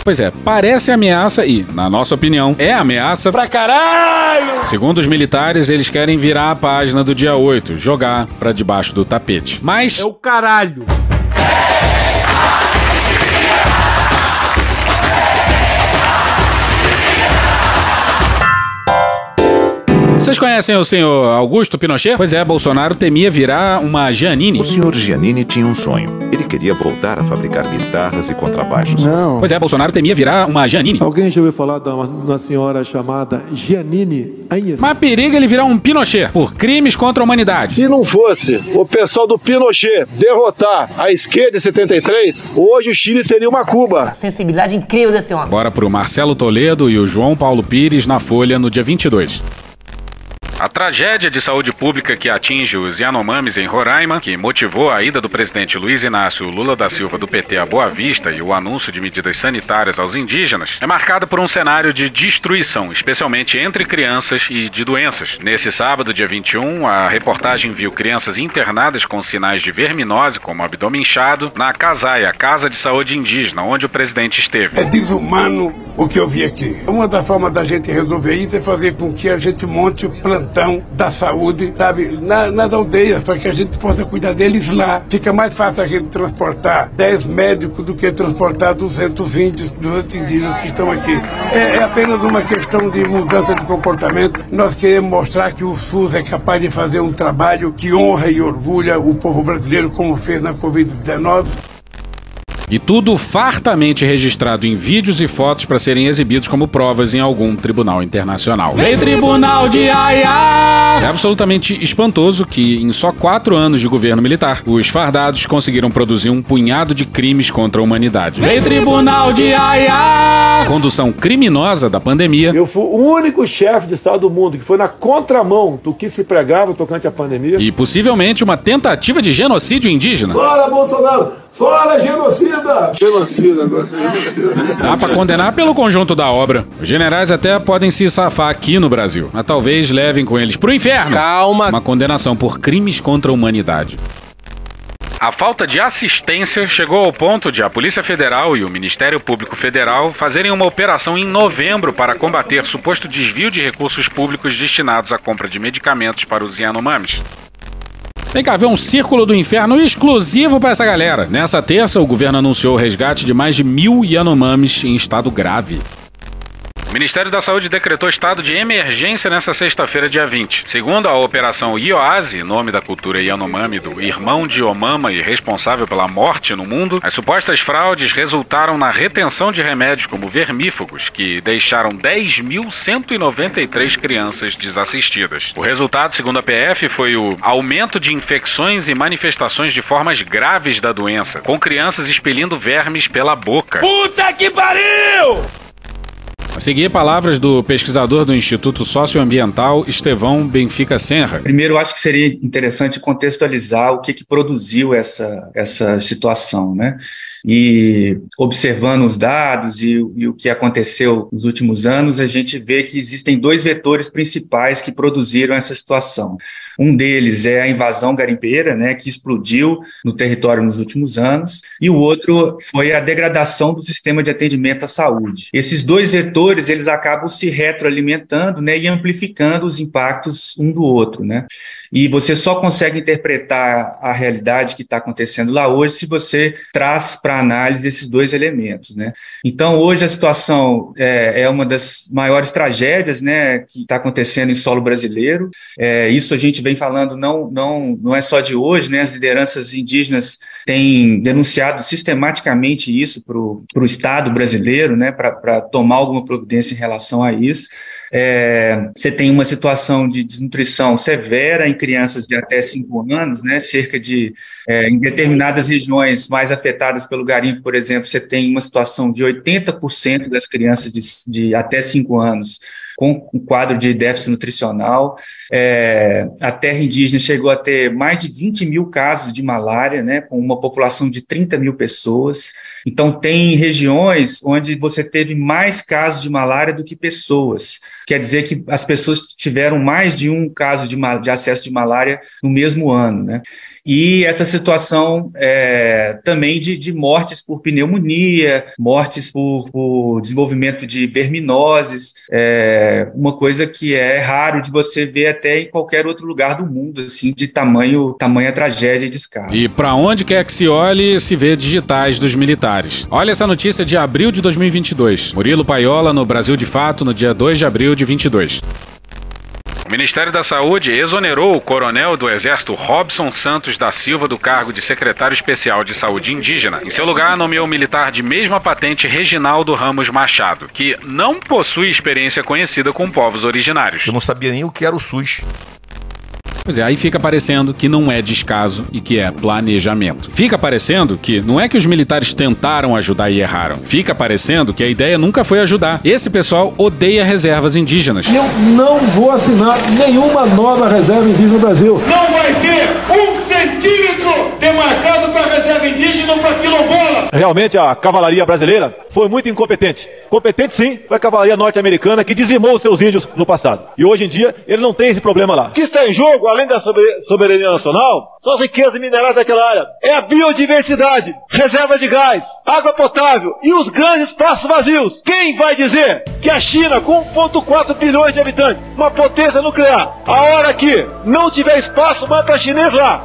Pois é, parece ameaça e, na nossa opinião, é ameaça Pra caralho! Segundo os militares, eles querem virar a página do dia 8, jogar pra debaixo do tapete. Mas É o caralho. Vocês conhecem o senhor Augusto Pinochet? Pois é, Bolsonaro temia virar uma Janine. O senhor Giannini tinha um sonho. Ele queria voltar a fabricar guitarras e contrabaixos. Não. Pois é, Bolsonaro temia virar uma Janine. Alguém já ouviu falar de uma, uma senhora chamada Giannini Anhes? Mas periga ele virar um Pinochet por crimes contra a humanidade. Se não fosse o pessoal do Pinochet derrotar a esquerda em 73, hoje o Chile seria uma Cuba. Sensibilidade incrível desse homem. Bora pro Marcelo Toledo e o João Paulo Pires na Folha no dia 22. A tragédia de saúde pública que atinge os Yanomamis em Roraima, que motivou a ida do presidente Luiz Inácio Lula da Silva do PT a Boa Vista e o anúncio de medidas sanitárias aos indígenas, é marcada por um cenário de destruição, especialmente entre crianças e de doenças. Nesse sábado, dia 21, a reportagem viu crianças internadas com sinais de verminose, como abdômen inchado, na Casaia, Casa de Saúde Indígena, onde o presidente esteve. É desumano o que eu vi aqui. Uma das formas da gente resolver isso é fazer com que a gente monte o plantão da saúde, sabe, na, nas aldeias, para que a gente possa cuidar deles lá. Fica mais fácil a gente transportar 10 médicos do que transportar 200 índios, 200 indígenas que estão aqui. É, é apenas uma questão de mudança de comportamento. Nós queremos mostrar que o SUS é capaz de fazer um trabalho que honra e orgulha o povo brasileiro, como fez na Covid-19. E tudo fartamente registrado em vídeos e fotos para serem exibidos como provas em algum tribunal internacional. Vem tribunal de Haia! É absolutamente espantoso que, em só quatro anos de governo militar, os fardados conseguiram produzir um punhado de crimes contra a humanidade. Vem tribunal de Haia! Condução criminosa da pandemia. Eu fui o único chefe de Estado do mundo que foi na contramão do que se pregava tocante à pandemia. E possivelmente uma tentativa de genocídio indígena. Fala, Bolsonaro! Fora genocida! Genocida, agora genocida. Dá pra condenar pelo conjunto da obra. Os generais até podem se safar aqui no Brasil, mas talvez levem com eles pro inferno. Calma. Uma condenação por crimes contra a humanidade. A falta de assistência chegou ao ponto de a Polícia Federal e o Ministério Público Federal fazerem uma operação em novembro para combater suposto desvio de recursos públicos destinados à compra de medicamentos para os Yanomamis. Tem que haver um círculo do inferno exclusivo para essa galera. Nessa terça, o governo anunciou o resgate de mais de mil Yanomamis em estado grave. Ministério da Saúde decretou estado de emergência nessa sexta-feira, dia 20. Segundo a Operação Ioase, nome da cultura Yanomami do irmão de Omama e responsável pela morte no mundo, as supostas fraudes resultaram na retenção de remédios como vermífugos, que deixaram 10.193 crianças desassistidas. O resultado, segundo a PF, foi o aumento de infecções e manifestações de formas graves da doença, com crianças expelindo vermes pela boca. Puta que pariu! Seguir, palavras do pesquisador do Instituto Socioambiental, Estevão Benfica Senra. Primeiro, acho que seria interessante contextualizar o que, que produziu essa, essa situação, né? E observando os dados e, e, o que aconteceu nos últimos anos, a gente vê que existem dois vetores principais que produziram essa situação. Um deles é a invasão garimpeira, né, que explodiu no território nos últimos anos, e o outro foi a degradação do sistema de atendimento à saúde. Esses dois vetores, eles acabam se retroalimentando, né, e amplificando os impactos um do outro, né? E você só consegue interpretar a realidade que está acontecendo lá hoje se você traz para análise esses dois elementos, né? Então, hoje a situação é, é uma das maiores tragédias, né, que está acontecendo em solo brasileiro. É, isso a gente vem falando não, não, não é só de hoje, né? As lideranças indígenas têm denunciado sistematicamente isso para o Estado brasileiro, né, para tomar alguma providência em relação a isso. É, você tem uma situação de desnutrição severa em crianças de até 5 anos, né, cerca de, é, em determinadas regiões mais afetadas pelo garimpo, por exemplo, você tem uma situação de 80% das crianças de, de até 5 anos com um quadro de déficit nutricional. É, a terra indígena chegou a ter mais de 20 mil casos de malária, né, com uma população de 30 mil pessoas. Então, tem regiões onde você teve mais casos de malária do que pessoas. Quer dizer que as pessoas tiveram mais de um caso de, de acesso de malária no mesmo ano. Né? E essa situação é, também de, de, mortes por pneumonia, mortes por, por desenvolvimento de verminoses, é, uma coisa que é raro de você ver até em qualquer outro lugar do mundo, assim, de tamanho, tamanha tragédia e descarga. E para onde quer que se olhe, se vê digitais dos militares. Olha essa notícia de abril de 2022. Murilo Paiola no Brasil de Fato, no dia 2 de abril de 22. O Ministério da Saúde exonerou o coronel do Exército Robson Santos da Silva do cargo de secretário especial de saúde indígena. Em seu lugar, nomeou o militar de mesma patente Reginaldo Ramos Machado, que não possui experiência conhecida com povos originários. Eu não sabia nem o que era o SUS. Pois é, aí fica parecendo que não é descaso e que é planejamento. Fica parecendo que não é que os militares tentaram ajudar e erraram. Fica parecendo que a ideia nunca foi ajudar. Esse pessoal odeia reservas indígenas. Eu não vou assinar nenhuma nova reserva indígena no Brasil. Não vai ter um centímetro demarcado para reserva indígena ou para quilombola. Realmente a cavalaria brasileira foi muito incompetente. Competente sim, foi a cavalaria norte-americana que dizimou os seus índios no passado. E hoje em dia ele não tem esse problema lá. O que está em jogo, além da soberania nacional, são as riquezas minerais daquela área. É a biodiversidade, reserva de gás, água potável e os grandes espaços vazios. Quem vai dizer que a China, com 1,4 bilhões de habitantes, uma potência nuclear, a hora que não tiver espaço mais para chinês lá,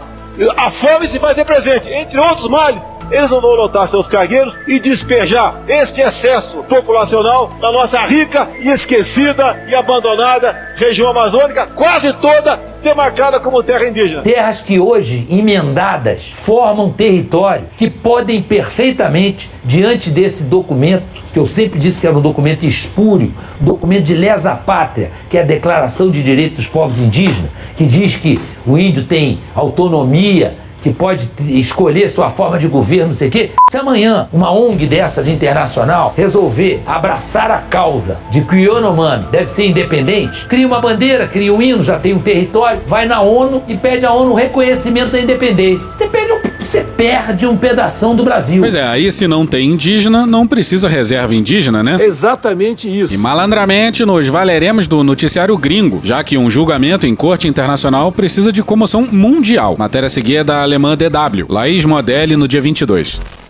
a fome se fazer presente, entre outros males, eles não vão lotar seus cargueiros e despejar este excesso populacional na nossa rica e esquecida e abandonada região amazônica, quase toda demarcada como terra indígena. Terras que hoje, emendadas, formam território que podem perfeitamente, diante desse documento, que eu sempre disse que era um documento espúrio, documento de lesa pátria, que é a Declaração de Direitos dos Povos Indígenas, que diz que o índio tem autonomia, que pode escolher sua forma de governo, não sei o quê. Se amanhã uma ONG dessas internacional resolver abraçar a causa de que o Yanomami deve ser independente, cria uma bandeira, cria um hino, já tem um território, vai na ONU e pede à ONU o reconhecimento da independência. Você perde um, você perde um pedação do Brasil. Pois é, aí se não tem indígena, não precisa reserva indígena, né? Exatamente isso. E malandramente nos valeremos do noticiário gringo, já que um julgamento em corte internacional precisa de comoção mundial. Matéria seguida da alemã DW, Laís Modelli, no dia 22.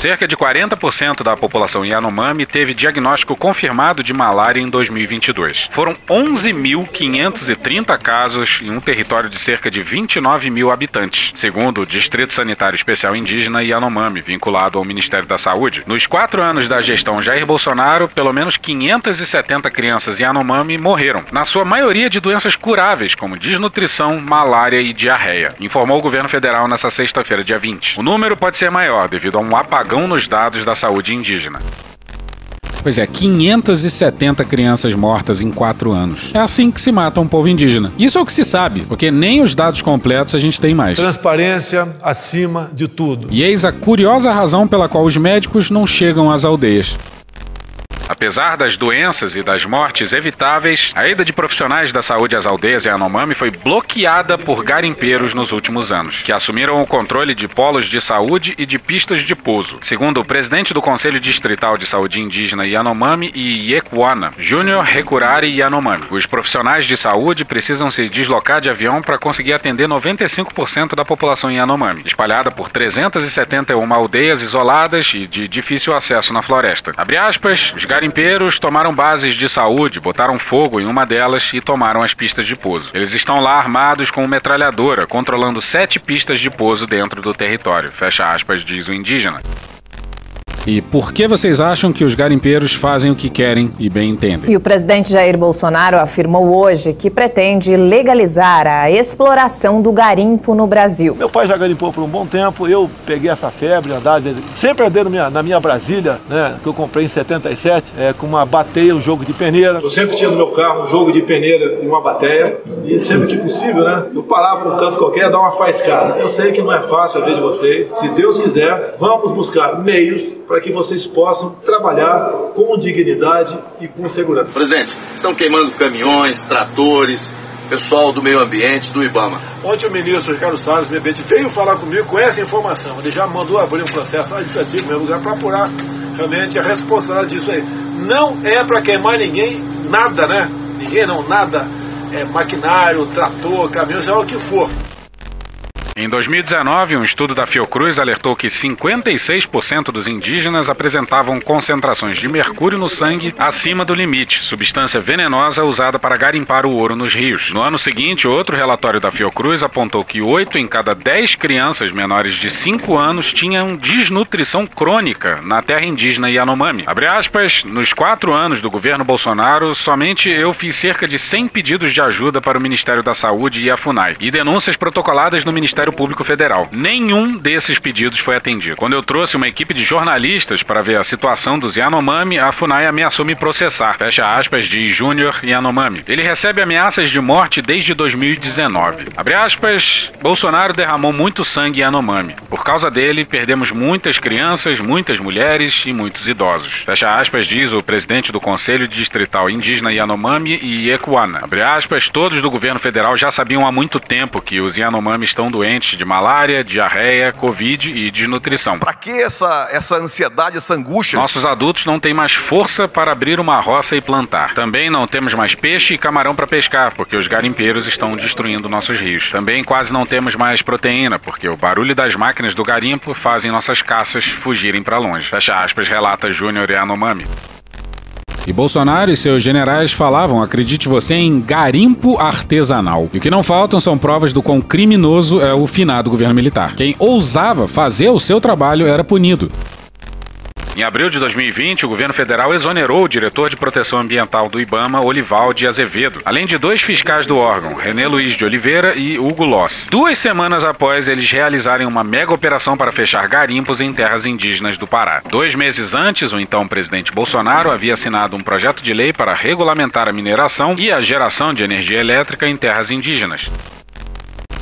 Cerca de 40% da população Yanomami teve diagnóstico confirmado de malária em 2022. Foram 11.530 casos em um território de cerca de 29 mil habitantes, segundo o Distrito Sanitário Especial Indígena Yanomami, vinculado ao Ministério da Saúde. Nos quatro anos da gestão Jair Bolsonaro, pelo menos 570 crianças Yanomami morreram, na sua maioria de doenças curáveis, como desnutrição, malária e diarreia, informou o governo federal nesta sexta-feira, dia 20. O número pode ser maior devido a um apagão nos dados da saúde indígena. Pois é, 570 crianças mortas em quatro anos. É assim que se mata um povo indígena. Isso é o que se sabe, porque nem os dados completos a gente tem mais. Transparência acima de tudo. E eis a curiosa razão pela qual os médicos não chegam às aldeias. Apesar das doenças e das mortes evitáveis, a ida de profissionais da saúde às aldeias Yanomami foi bloqueada por garimpeiros nos últimos anos, que assumiram o controle de polos de saúde e de pistas de pouso. Segundo o presidente do Conselho Distrital de Saúde Indígena Yanomami e Yekuana, Júnior Recurari Yanomami, os profissionais de saúde precisam se deslocar de avião para conseguir atender 95% da população Yanomami, espalhada por 371 aldeias isoladas e de difícil acesso na floresta. Abre aspas, os garimpeiros tomaram bases de saúde, botaram fogo em uma delas e tomaram as pistas de pouso. Eles estão lá armados com metralhadora, controlando sete pistas de pouso dentro do território. Fecha aspas, diz o indígena. E por que vocês acham que os garimpeiros fazem o que querem e bem entendem? E o presidente Jair Bolsonaro afirmou hoje que pretende legalizar a exploração do garimpo no Brasil. Meu pai já garimpou por um bom tempo, eu peguei essa febre, andar, sempre andei na minha, na minha Brasília, né, que eu comprei em 77, é, com uma bateia, um jogo de peneira. Eu sempre tinha no meu carro um jogo de peneira e uma bateia, e sempre que possível, né, eu parava num canto qualquer, dar uma faiscada. Eu sei que não é fácil a ver de vocês, se Deus quiser, vamos buscar meios para que vocês possam trabalhar com dignidade e com segurança. Presidente, estão queimando caminhões, tratores, pessoal do meio ambiente, do IBAMA. Ontem o ministro Ricardo Salles, ambiente, veio falar comigo com essa informação. Ele já mandou abrir um processo administrativo no meu lugar para apurar realmente a responsabilidade disso aí. Não é para queimar ninguém, nada, né? Ninguém não, nada. É maquinário, trator, caminhão, seja o que for. Em 2019, um estudo da Fiocruz alertou que 56% dos indígenas apresentavam concentrações de mercúrio no sangue acima do limite, substância venenosa usada para garimpar o ouro nos rios. No ano seguinte, outro relatório da Fiocruz apontou que 8 em cada 10 crianças menores de 5 anos tinham desnutrição crônica na terra indígena Yanomami. Abre aspas, nos quatro anos do governo Bolsonaro, somente eu fiz cerca de 100 pedidos de ajuda para o Ministério da Saúde e a FUNAI, e denúncias protocoladas no Ministério Público Federal. Nenhum desses pedidos foi atendido. Quando eu trouxe uma equipe de jornalistas para ver a situação dos Yanomami, a FUNAI ameaçou me processar. Fecha aspas de Júnior Yanomami. Ele recebe ameaças de morte desde 2019. Abre aspas, Bolsonaro derramou muito sangue Yanomami. Por causa dele, perdemos muitas crianças, muitas mulheres e muitos idosos. Fecha aspas, diz o presidente do Conselho Distrital Indígena Yanomami e Ekuana. Abre aspas, todos do governo federal já sabiam há muito tempo que os Yanomami estão doentes de malária, diarreia, covid e desnutrição. Pra que essa, essa ansiedade, essa angústia? Nossos adultos não têm mais força para abrir uma roça e plantar. Também não temos mais peixe e camarão para pescar, porque os garimpeiros estão destruindo nossos rios. Também quase não temos mais proteína, porque o barulho das máquinas do garimpo fazem nossas caças fugirem para longe. Fecha aspas, relata Júnior Yanomami. E Bolsonaro e seus generais falavam, acredite você, em garimpo artesanal. E o que não faltam são provas do quão criminoso é o finado governo militar. Quem ousava fazer o seu trabalho era punido. Em abril de 2020, o governo federal exonerou o diretor de proteção ambiental do IBAMA, Olivaldi Azevedo, além de dois fiscais do órgão, René Luiz de Oliveira e Hugo Loss. Duas semanas após eles realizarem uma mega operação para fechar garimpos em terras indígenas do Pará. Dois meses antes, o então presidente Bolsonaro havia assinado um projeto de lei para regulamentar a mineração e a geração de energia elétrica em terras indígenas.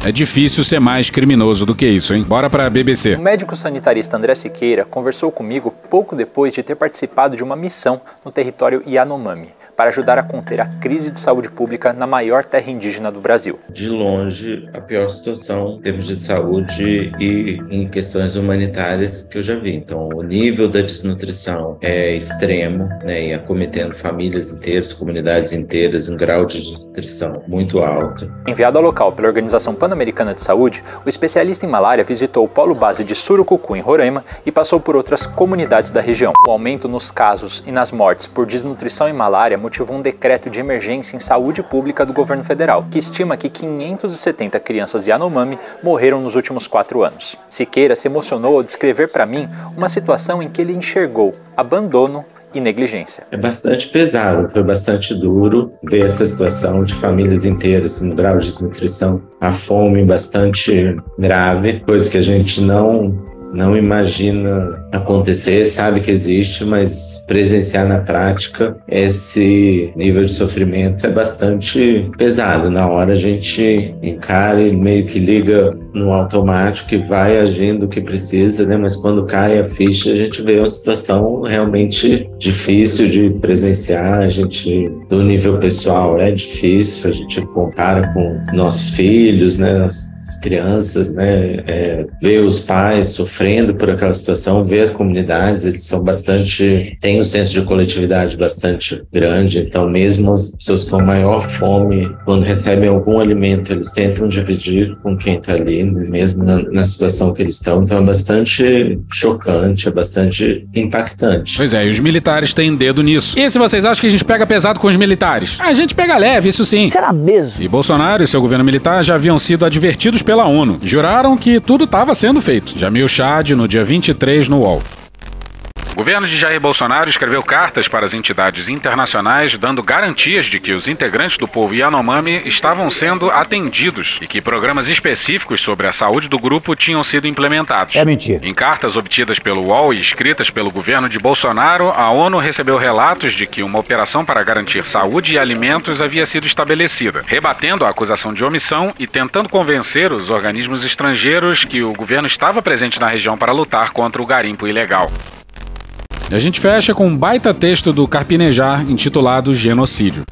É difícil ser mais criminoso do que isso, hein? Bora pra BBC. O médico sanitarista André Siqueira conversou comigo pouco depois de ter participado de uma missão no território Yanomami para ajudar a conter a crise de saúde pública na maior terra indígena do Brasil. De longe, a pior situação em termos de saúde e em questões humanitárias que eu já vi. Então, o nível da desnutrição é extremo, né, e acometendo famílias inteiras, comunidades inteiras, um grau de desnutrição muito alto. Enviado ao local pela Organização Pan-Americana de Saúde, o especialista em malária visitou o polo base de Surucucu, em Roraima, e passou por outras comunidades da região. O aumento nos casos e nas mortes por desnutrição e malária motivou um decreto de emergência em saúde pública do governo federal, que estima que 570 crianças Yanomami morreram nos últimos quatro anos. Siqueira se emocionou ao descrever para mim uma situação em que ele enxergou abandono e negligência. É bastante pesado, foi bastante duro ver essa situação de famílias inteiras com grau de desnutrição, a fome bastante grave, coisa que a gente não não imagina acontecer, sabe que existe, mas presenciar na prática esse nível de sofrimento é bastante pesado. Na hora a gente encara e meio que liga no automático e vai agindo o que precisa, né? Mas quando cai a ficha, a gente vê uma situação realmente difícil de presenciar. A gente, do nível pessoal, é difícil. A gente compara com nossos filhos, né? as crianças, né, é, ver os pais sofrendo por aquela situação, ver as comunidades, eles são bastante, têm um senso de coletividade bastante grande, então mesmo as pessoas com maior fome, quando recebem algum alimento, eles tentam dividir com quem está ali, mesmo na, na, situação que eles estão, então é bastante chocante, é bastante impactante. Pois é, e os militares têm dedo nisso. E se vocês acham que a gente pega pesado com os militares? A gente pega leve, isso sim. Será mesmo? E Bolsonaro e seu governo militar já haviam sido advertidos pela ONU. Juraram que tudo estava sendo feito. Jamil Chad no dia 23 no UOL. O governo de Jair Bolsonaro escreveu cartas para as entidades internacionais dando garantias de que os integrantes do povo Yanomami estavam sendo atendidos e que programas específicos sobre a saúde do grupo tinham sido implementados. É mentira. Em cartas obtidas pelo UOL e escritas pelo governo de Bolsonaro, a ONU recebeu relatos de que uma operação para garantir saúde e alimentos havia sido estabelecida, rebatendo a acusação de omissão e tentando convencer os organismos estrangeiros que o governo estava presente na região para lutar contra o garimpo ilegal. A gente fecha com um baita texto do Carpinejar intitulado Genocídio.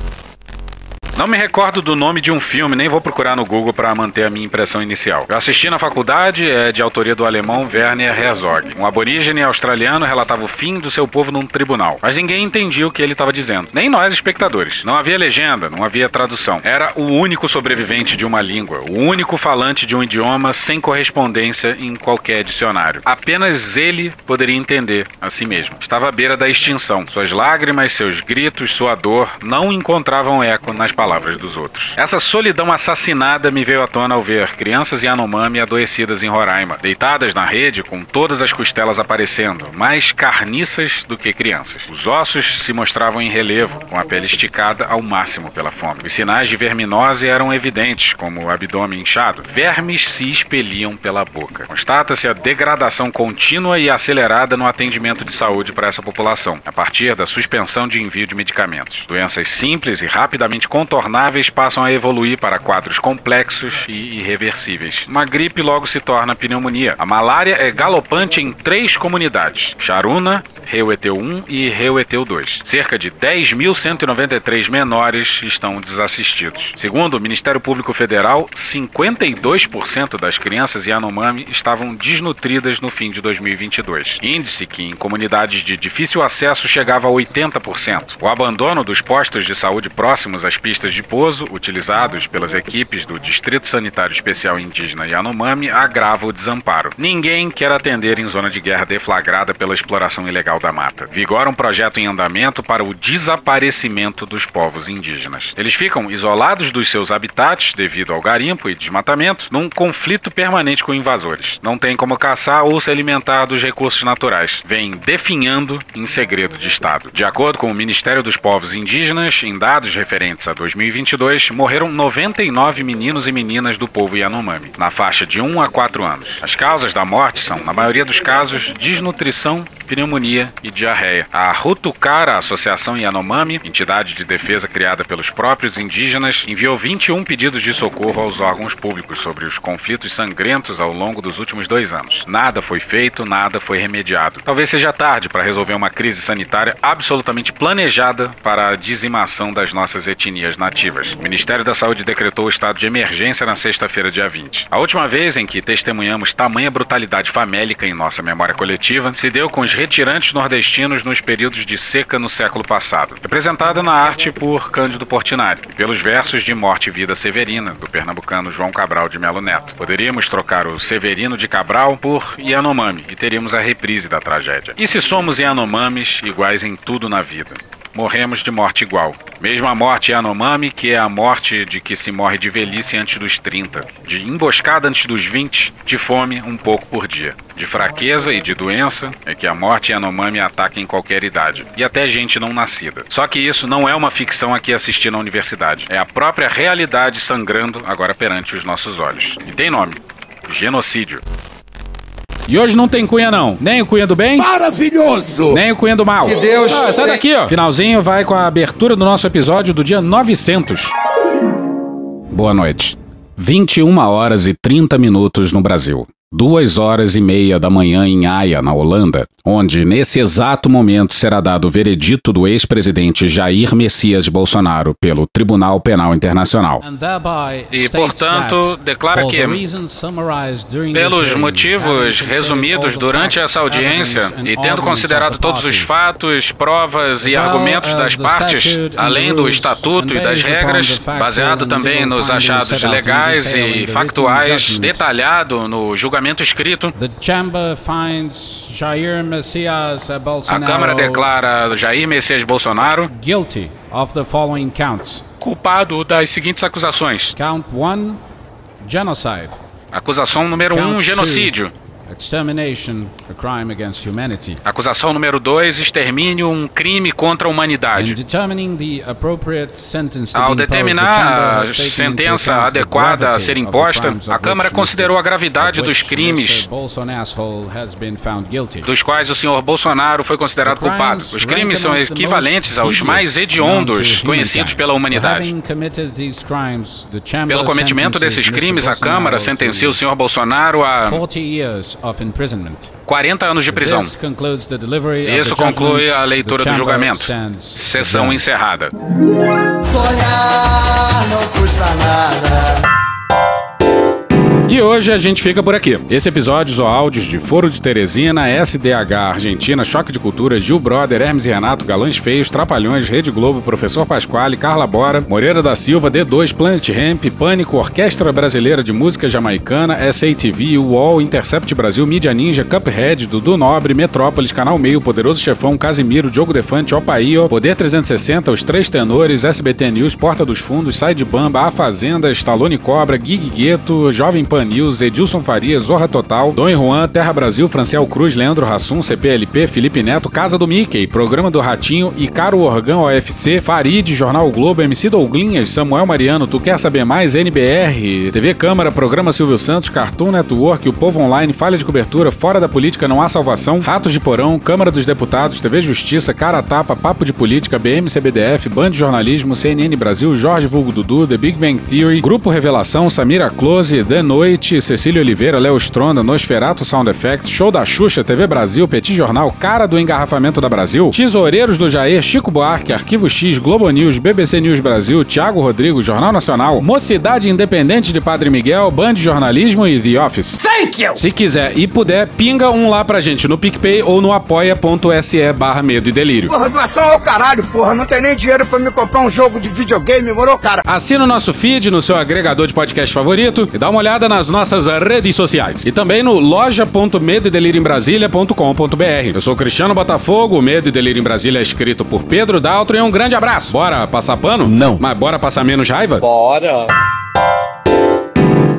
Não me recordo do nome de um filme, nem vou procurar no Google para manter a minha impressão inicial. Eu assisti na faculdade, é de autoria do alemão Werner Herzog. Um aborígene australiano relatava o fim do seu povo num tribunal, mas ninguém entendia o que ele estava dizendo. Nem nós, espectadores. Não havia legenda, não havia tradução. Era o único sobrevivente de uma língua, o único falante de um idioma sem correspondência em qualquer dicionário. Apenas ele poderia entender a si mesmo. Estava à beira da extinção. Suas lágrimas, seus gritos, sua dor não encontravam eco nas palavras palavras dos outros. Essa solidão assassinada me veio à tona ao ver crianças Yanomami adoecidas em Roraima, deitadas na rede com todas as costelas aparecendo, mais carniças do que crianças. Os ossos se mostravam em relevo, com a pele esticada ao máximo pela fome. Os sinais de verminose eram evidentes, como o abdômen inchado. Vermes se expeliam pela boca. Constata-se a degradação contínua e acelerada no atendimento de saúde para essa população, a partir da suspensão de envio de medicamentos. Doenças simples e rapidamente contornadas incontornáveis passam a evoluir para quadros complexos e irreversíveis. Uma gripe logo se torna pneumonia. A malária é galopante em três comunidades: Charuna, Reueteu 1 e Reueteu 2. Cerca de 10.193 menores estão desassistidos. Segundo o Ministério Público Federal, 52% das crianças Yanomami estavam desnutridas no fim de 2022. Índice que em comunidades de difícil acesso chegava a 80%. O abandono dos postos de saúde próximos às pistas de pouso, utilizados pelas equipes do Distrito Sanitário Especial Indígena Yanomami, agrava o desamparo. Ninguém quer atender em zona de guerra deflagrada pela exploração ilegal da mata. Vigora um projeto em andamento para o desaparecimento dos povos indígenas. Eles ficam isolados dos seus habitats devido ao garimpo e desmatamento, num conflito permanente com invasores. Não tem como caçar ou se alimentar dos recursos naturais. Vem definhando em segredo de Estado. De acordo com o Ministério dos Povos Indígenas, em dados referentes a 2022, morreram 99 meninos e meninas do povo Yanomami, na faixa de 1 a 4 anos. As causas da morte são, na maioria dos casos, desnutrição pneumonia e diarreia. A Rutucara Associação Yanomami, entidade de defesa criada pelos próprios indígenas, enviou 21 pedidos de socorro aos órgãos públicos sobre os conflitos sangrentos ao longo dos últimos dois anos. Nada foi feito, nada foi remediado. Talvez seja tarde para resolver uma crise sanitária absolutamente planejada para a dizimação das nossas etnias nativas. O Ministério da Saúde decretou o estado de emergência na sexta-feira, dia 20. A última vez em que testemunhamos tamanha brutalidade famélica em nossa memória coletiva se deu com os retirantes nordestinos nos períodos de seca no século passado, representada na arte por Cândido Portinari e pelos versos de Morte e Vida Severina, do pernambucano João Cabral de Melo Neto. Poderíamos trocar o Severino de Cabral por Yanomami e teríamos a reprise da tragédia. E se somos Yanomamis iguais em tudo na vida? Morremos de morte igual. Mesmo a morte Yanomami, que é a morte de que se morre de velhice antes dos 30, de emboscada antes dos 20, de fome um pouco por dia. De fraqueza e de doença é que a morte Yanomami ataca em qualquer idade, e até gente não nascida. Só que isso não é uma ficção aqui assistir na universidade, é a própria realidade sangrando agora perante os nossos olhos. E tem nome: genocídio. E hoje não tem cunha, não. Nem o cunha do bem. Maravilhoso! Nem o cunha do mal. Que Deus. Ah, sai daqui, ó. Finalzinho vai com a abertura do nosso episódio do dia 900. Boa noite. 21 horas e 30 minutos no Brasil. Duas horas e meia da manhã em Haia, na Holanda, onde nesse exato momento será dado o veredito do ex-presidente Jair Messias Bolsonaro pelo Tribunal Penal Internacional. E, portanto, declara que, pelos motivos resumidos durante essa audiência e tendo considerado todos os fatos, provas e argumentos das partes, além do estatuto e das regras, baseado também nos achados legais e factuais, detalhado no julgamento escrito, a Câmara declara Jair Messias Bolsonaro culpado das seguintes acusações. Count 1, genocide. Acusação número 1, um, genocídio. Extermination, a crime against humanity. Acusação número 2, extermínio, um crime contra a humanidade. Ao determinar a sentença adequada a ser imposta, a Câmara considerou a gravidade dos crimes dos quais o senhor Bolsonaro foi considerado culpado. Os crimes são equivalentes aos mais hediondos conhecidos pela humanidade. Pelo cometimento desses crimes, a Câmara sentenciou o senhor Bolsonaro a 40 anos de prisão. Isso conclui a leitura do julgamento. Sessão encerrada. Sonhar não custa nada. E hoje a gente fica por aqui. Esse episódio ou áudios de Foro de Teresina, SDH Argentina, Choque de Cultura, Gil Brother, Hermes e Renato, Galãs Feios, Trapalhões, Rede Globo, Professor Pasquale, Carla Bora, Moreira da Silva, D2, Planet Ramp, Pânico, Orquestra Brasileira de Música Jamaicana, SATV, UOL, Intercept Brasil, Mídia Ninja, Cuphead, Dudu Nobre, Metrópolis, Canal Meio, Poderoso Chefão, Casimiro, Diogo Defante, Opaío, Poder 360, Os Três Tenores, SBT News, Porta dos Fundos, Side Bamba, A Fazenda, Stallone Cobra, Gig Gueto, Jovem Pan News, Edilson Farias, Zorra Total, Dom Juan, Terra Brasil, Franciel Cruz, Leandro Rassum, CPLP, Felipe Neto, Casa do Mickey, Programa do Ratinho, Icaro Orgão OFC, Farid, Jornal Globo, MC Douglinhas, Samuel Mariano, Tu Quer Saber Mais, NBR, TV Câmara, Programa Silvio Santos, Cartoon Network, O Povo Online, Falha de Cobertura, Fora da Política Não Há Salvação, Ratos de Porão, Câmara dos Deputados, TV Justiça, Cara Tapa, Papo de Política, BMCBDF, Band Jornalismo, CNN Brasil, Jorge Vulgo Dudu, The Big Bang Theory, Grupo Revelação, Samira Close, The Noite, Noite, Cecília Oliveira, Léo Stronda, Nosferato Sound Effects, Show da Xuxa, TV Brasil, Petit Jornal, Cara do Engarrafamento da Brasil, Tesoureiros do Jair, Chico Buarque, Arquivo X, Globo News, BBC News Brasil, Thiago Rodrigo, Jornal Nacional, Mocidade Independente de Padre Miguel, Band Jornalismo e The Office. Thank you! Se quiser e puder, pinga um lá pra gente no PicPay ou no apoia.se barra medo e delírio. Porra, doação ao caralho, porra. Não tem nem dinheiro pra me comprar um jogo de videogame, moro, cara? Assina o nosso feed no seu agregador de podcast favorito e dá uma olhada na nas nossas redes sociais. E também no loja.medoedelirioembrasilha.com.br. Eu sou Cristiano Botafogo, o Medo e Delírio em Brasília é escrito por Pedro Daltro e um grande abraço. Bora passar pano? Não. Mas bora passar menos raiva? Bora.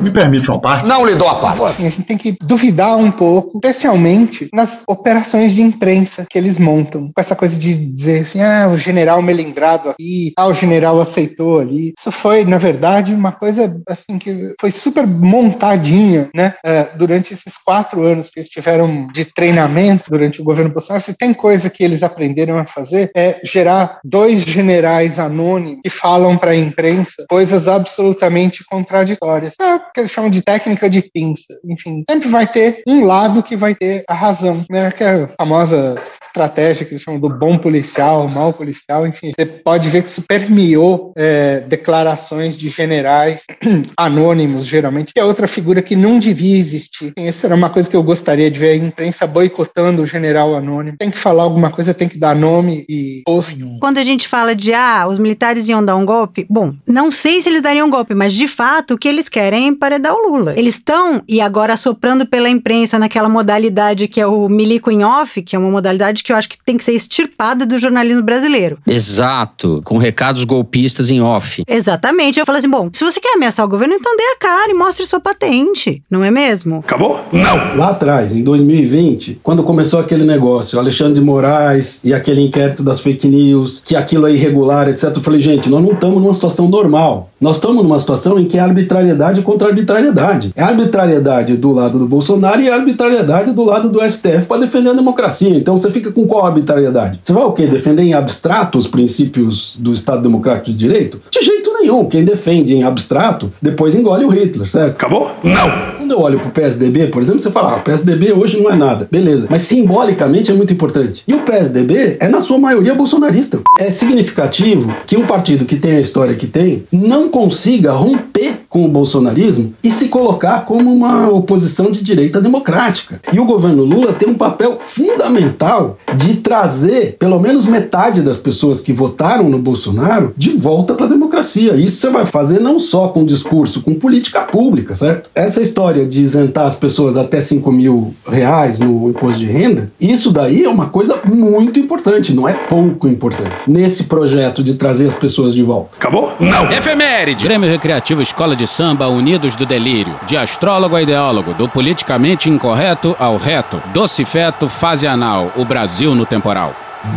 Me permite uma parte? Não lhe dou a parte. A gente tem que duvidar um pouco, especialmente nas operações de imprensa que eles montam. Com essa coisa de dizer assim, ah, o general melindrado aqui, ah, o general aceitou ali. Isso foi, na verdade, uma coisa assim que foi super montadinha, né? É, durante esses quatro anos que eles tiveram de treinamento durante o governo Bolsonaro, se tem coisa que eles aprenderam a fazer é gerar dois generais anônimos que falam para a imprensa coisas absolutamente contraditórias. É que eles chamam de técnica de pinça. Enfim, sempre vai ter um lado que vai ter a razão, né? Que é a famosa estratégia que eles chamam do bom policial, mal policial, enfim. Você pode ver que isso permeou é, declarações de generais anônimos, geralmente, que é outra figura que não devia existir. Essa era uma coisa que eu gostaria de ver a imprensa boicotando o general anônimo. Tem que falar alguma coisa, tem que dar nome e posto. Quando a gente fala de, ah, os militares iam dar um golpe, bom, não sei se eles dariam um golpe, mas de fato o que eles querem é emparedar o Lula. Eles estão, e agora soprando pela imprensa naquela modalidade que é o milico em off, que é uma modalidade que eu acho que tem que ser extirpada do jornalismo brasileiro. Exato, com recados golpistas em off. Exatamente. Eu falo assim, bom, se você quer ameaçar o governo, então dê a cara e mostre sua patente, não é mesmo? Acabou? Não! Lá atrás, em 2020, quando começou aquele negócio, Alexandre de Moraes e aquele inquérito das fake news, que aquilo é irregular, etc. Eu falei, gente, nós não estamos numa situação normal. Nós estamos numa situação em que é arbitrariedade contra arbitrariedade. É arbitrariedade do lado do Bolsonaro e é arbitrariedade do lado do STF para defender a democracia. Então você fica com qual arbitrariedade? Você vai o quê? Defender em abstrato os princípios do Estado Democrático de Direito? De jeito nenhum. Quem defende em abstrato, depois engole o Hitler, certo? Acabou? Não! Quando eu olho pro PSDB, por exemplo, você fala, ah, o PSDB hoje não é nada. Beleza. Mas simbolicamente é muito importante. E o PSDB é, na sua maioria, bolsonarista. É significativo que um partido que tem a história que tem não consiga romper com o bolsonarismo e se colocar como uma oposição de direita democrática. E o governo Lula tem um papel fundamental de trazer pelo menos metade das pessoas que votaram no Bolsonaro de volta para a democracia. Isso você vai fazer não só com discurso, com política pública, certo? Essa história de isentar as pessoas até 5 mil reais no imposto de renda, isso daí é uma coisa muito importante, não é pouco importante. Nesse projeto de trazer as pessoas de volta. Acabou? Não! Efeméride! Grêmio Recreativo Escola de Samba Unidos do Delírio. De astrólogo a ideólogo, do politicamente incorreto ao reto. Doce feto, fase anal. O Brasil no temporal.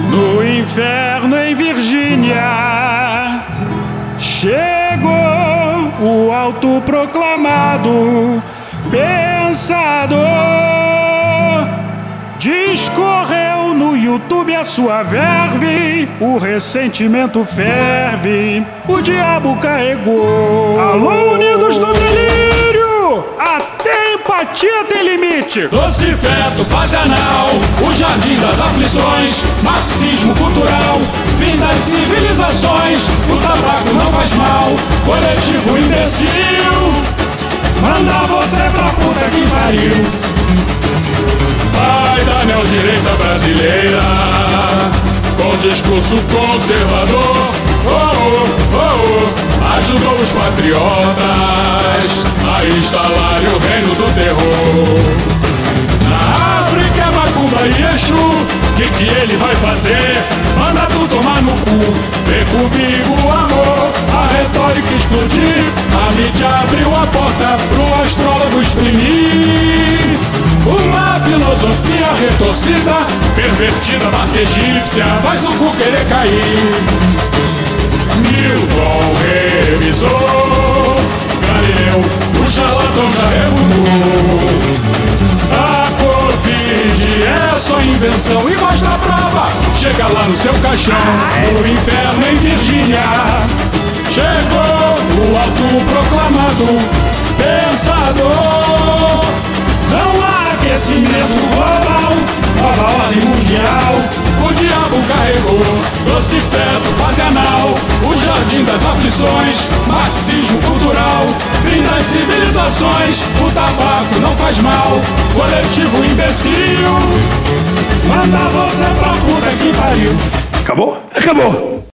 No inferno em Virgínia chegou o autoproclamado pensador. Discorreu no YouTube a sua verve, o ressentimento ferve, o diabo carregou. Alô, unidos do delírio! Até empatia tem limite. Doce feto, fase anal, o jardim das aflições, marxismo cultural, fim das civilizações, o tabaco não faz mal, coletivo imbecil, manda você pra puta que pariu. Vai da neodireita brasileira, com discurso conservador, oh, oh, oh, oh, ajudou os patriotas a instalar o reino do terror. Na é Macumba e Exu, que que ele vai fazer? Manda tu tomar no cu, vem comigo amor, a retórica explodir, a mídia abriu a porta pro astrólogo exprimir. Uma filosofia retorcida, pervertida, marca egípcia, faz o cu querer cair. Newton revisou, Galileu, o charlatão já refutou. A É só invenção e mostra a prova. Chega lá no seu caixão, no inferno em Virgínia. Chegou o autoproclamado pensador. Não aquecimento global, nova ordem mundial. O diabo carregou, doce feto, fase anal. O jardim das aflições, marxismo cultural. Fim das civilizações, o tabaco não faz mal. Coletivo imbecil, manda você pra puta que pariu. Acabou? Acabou!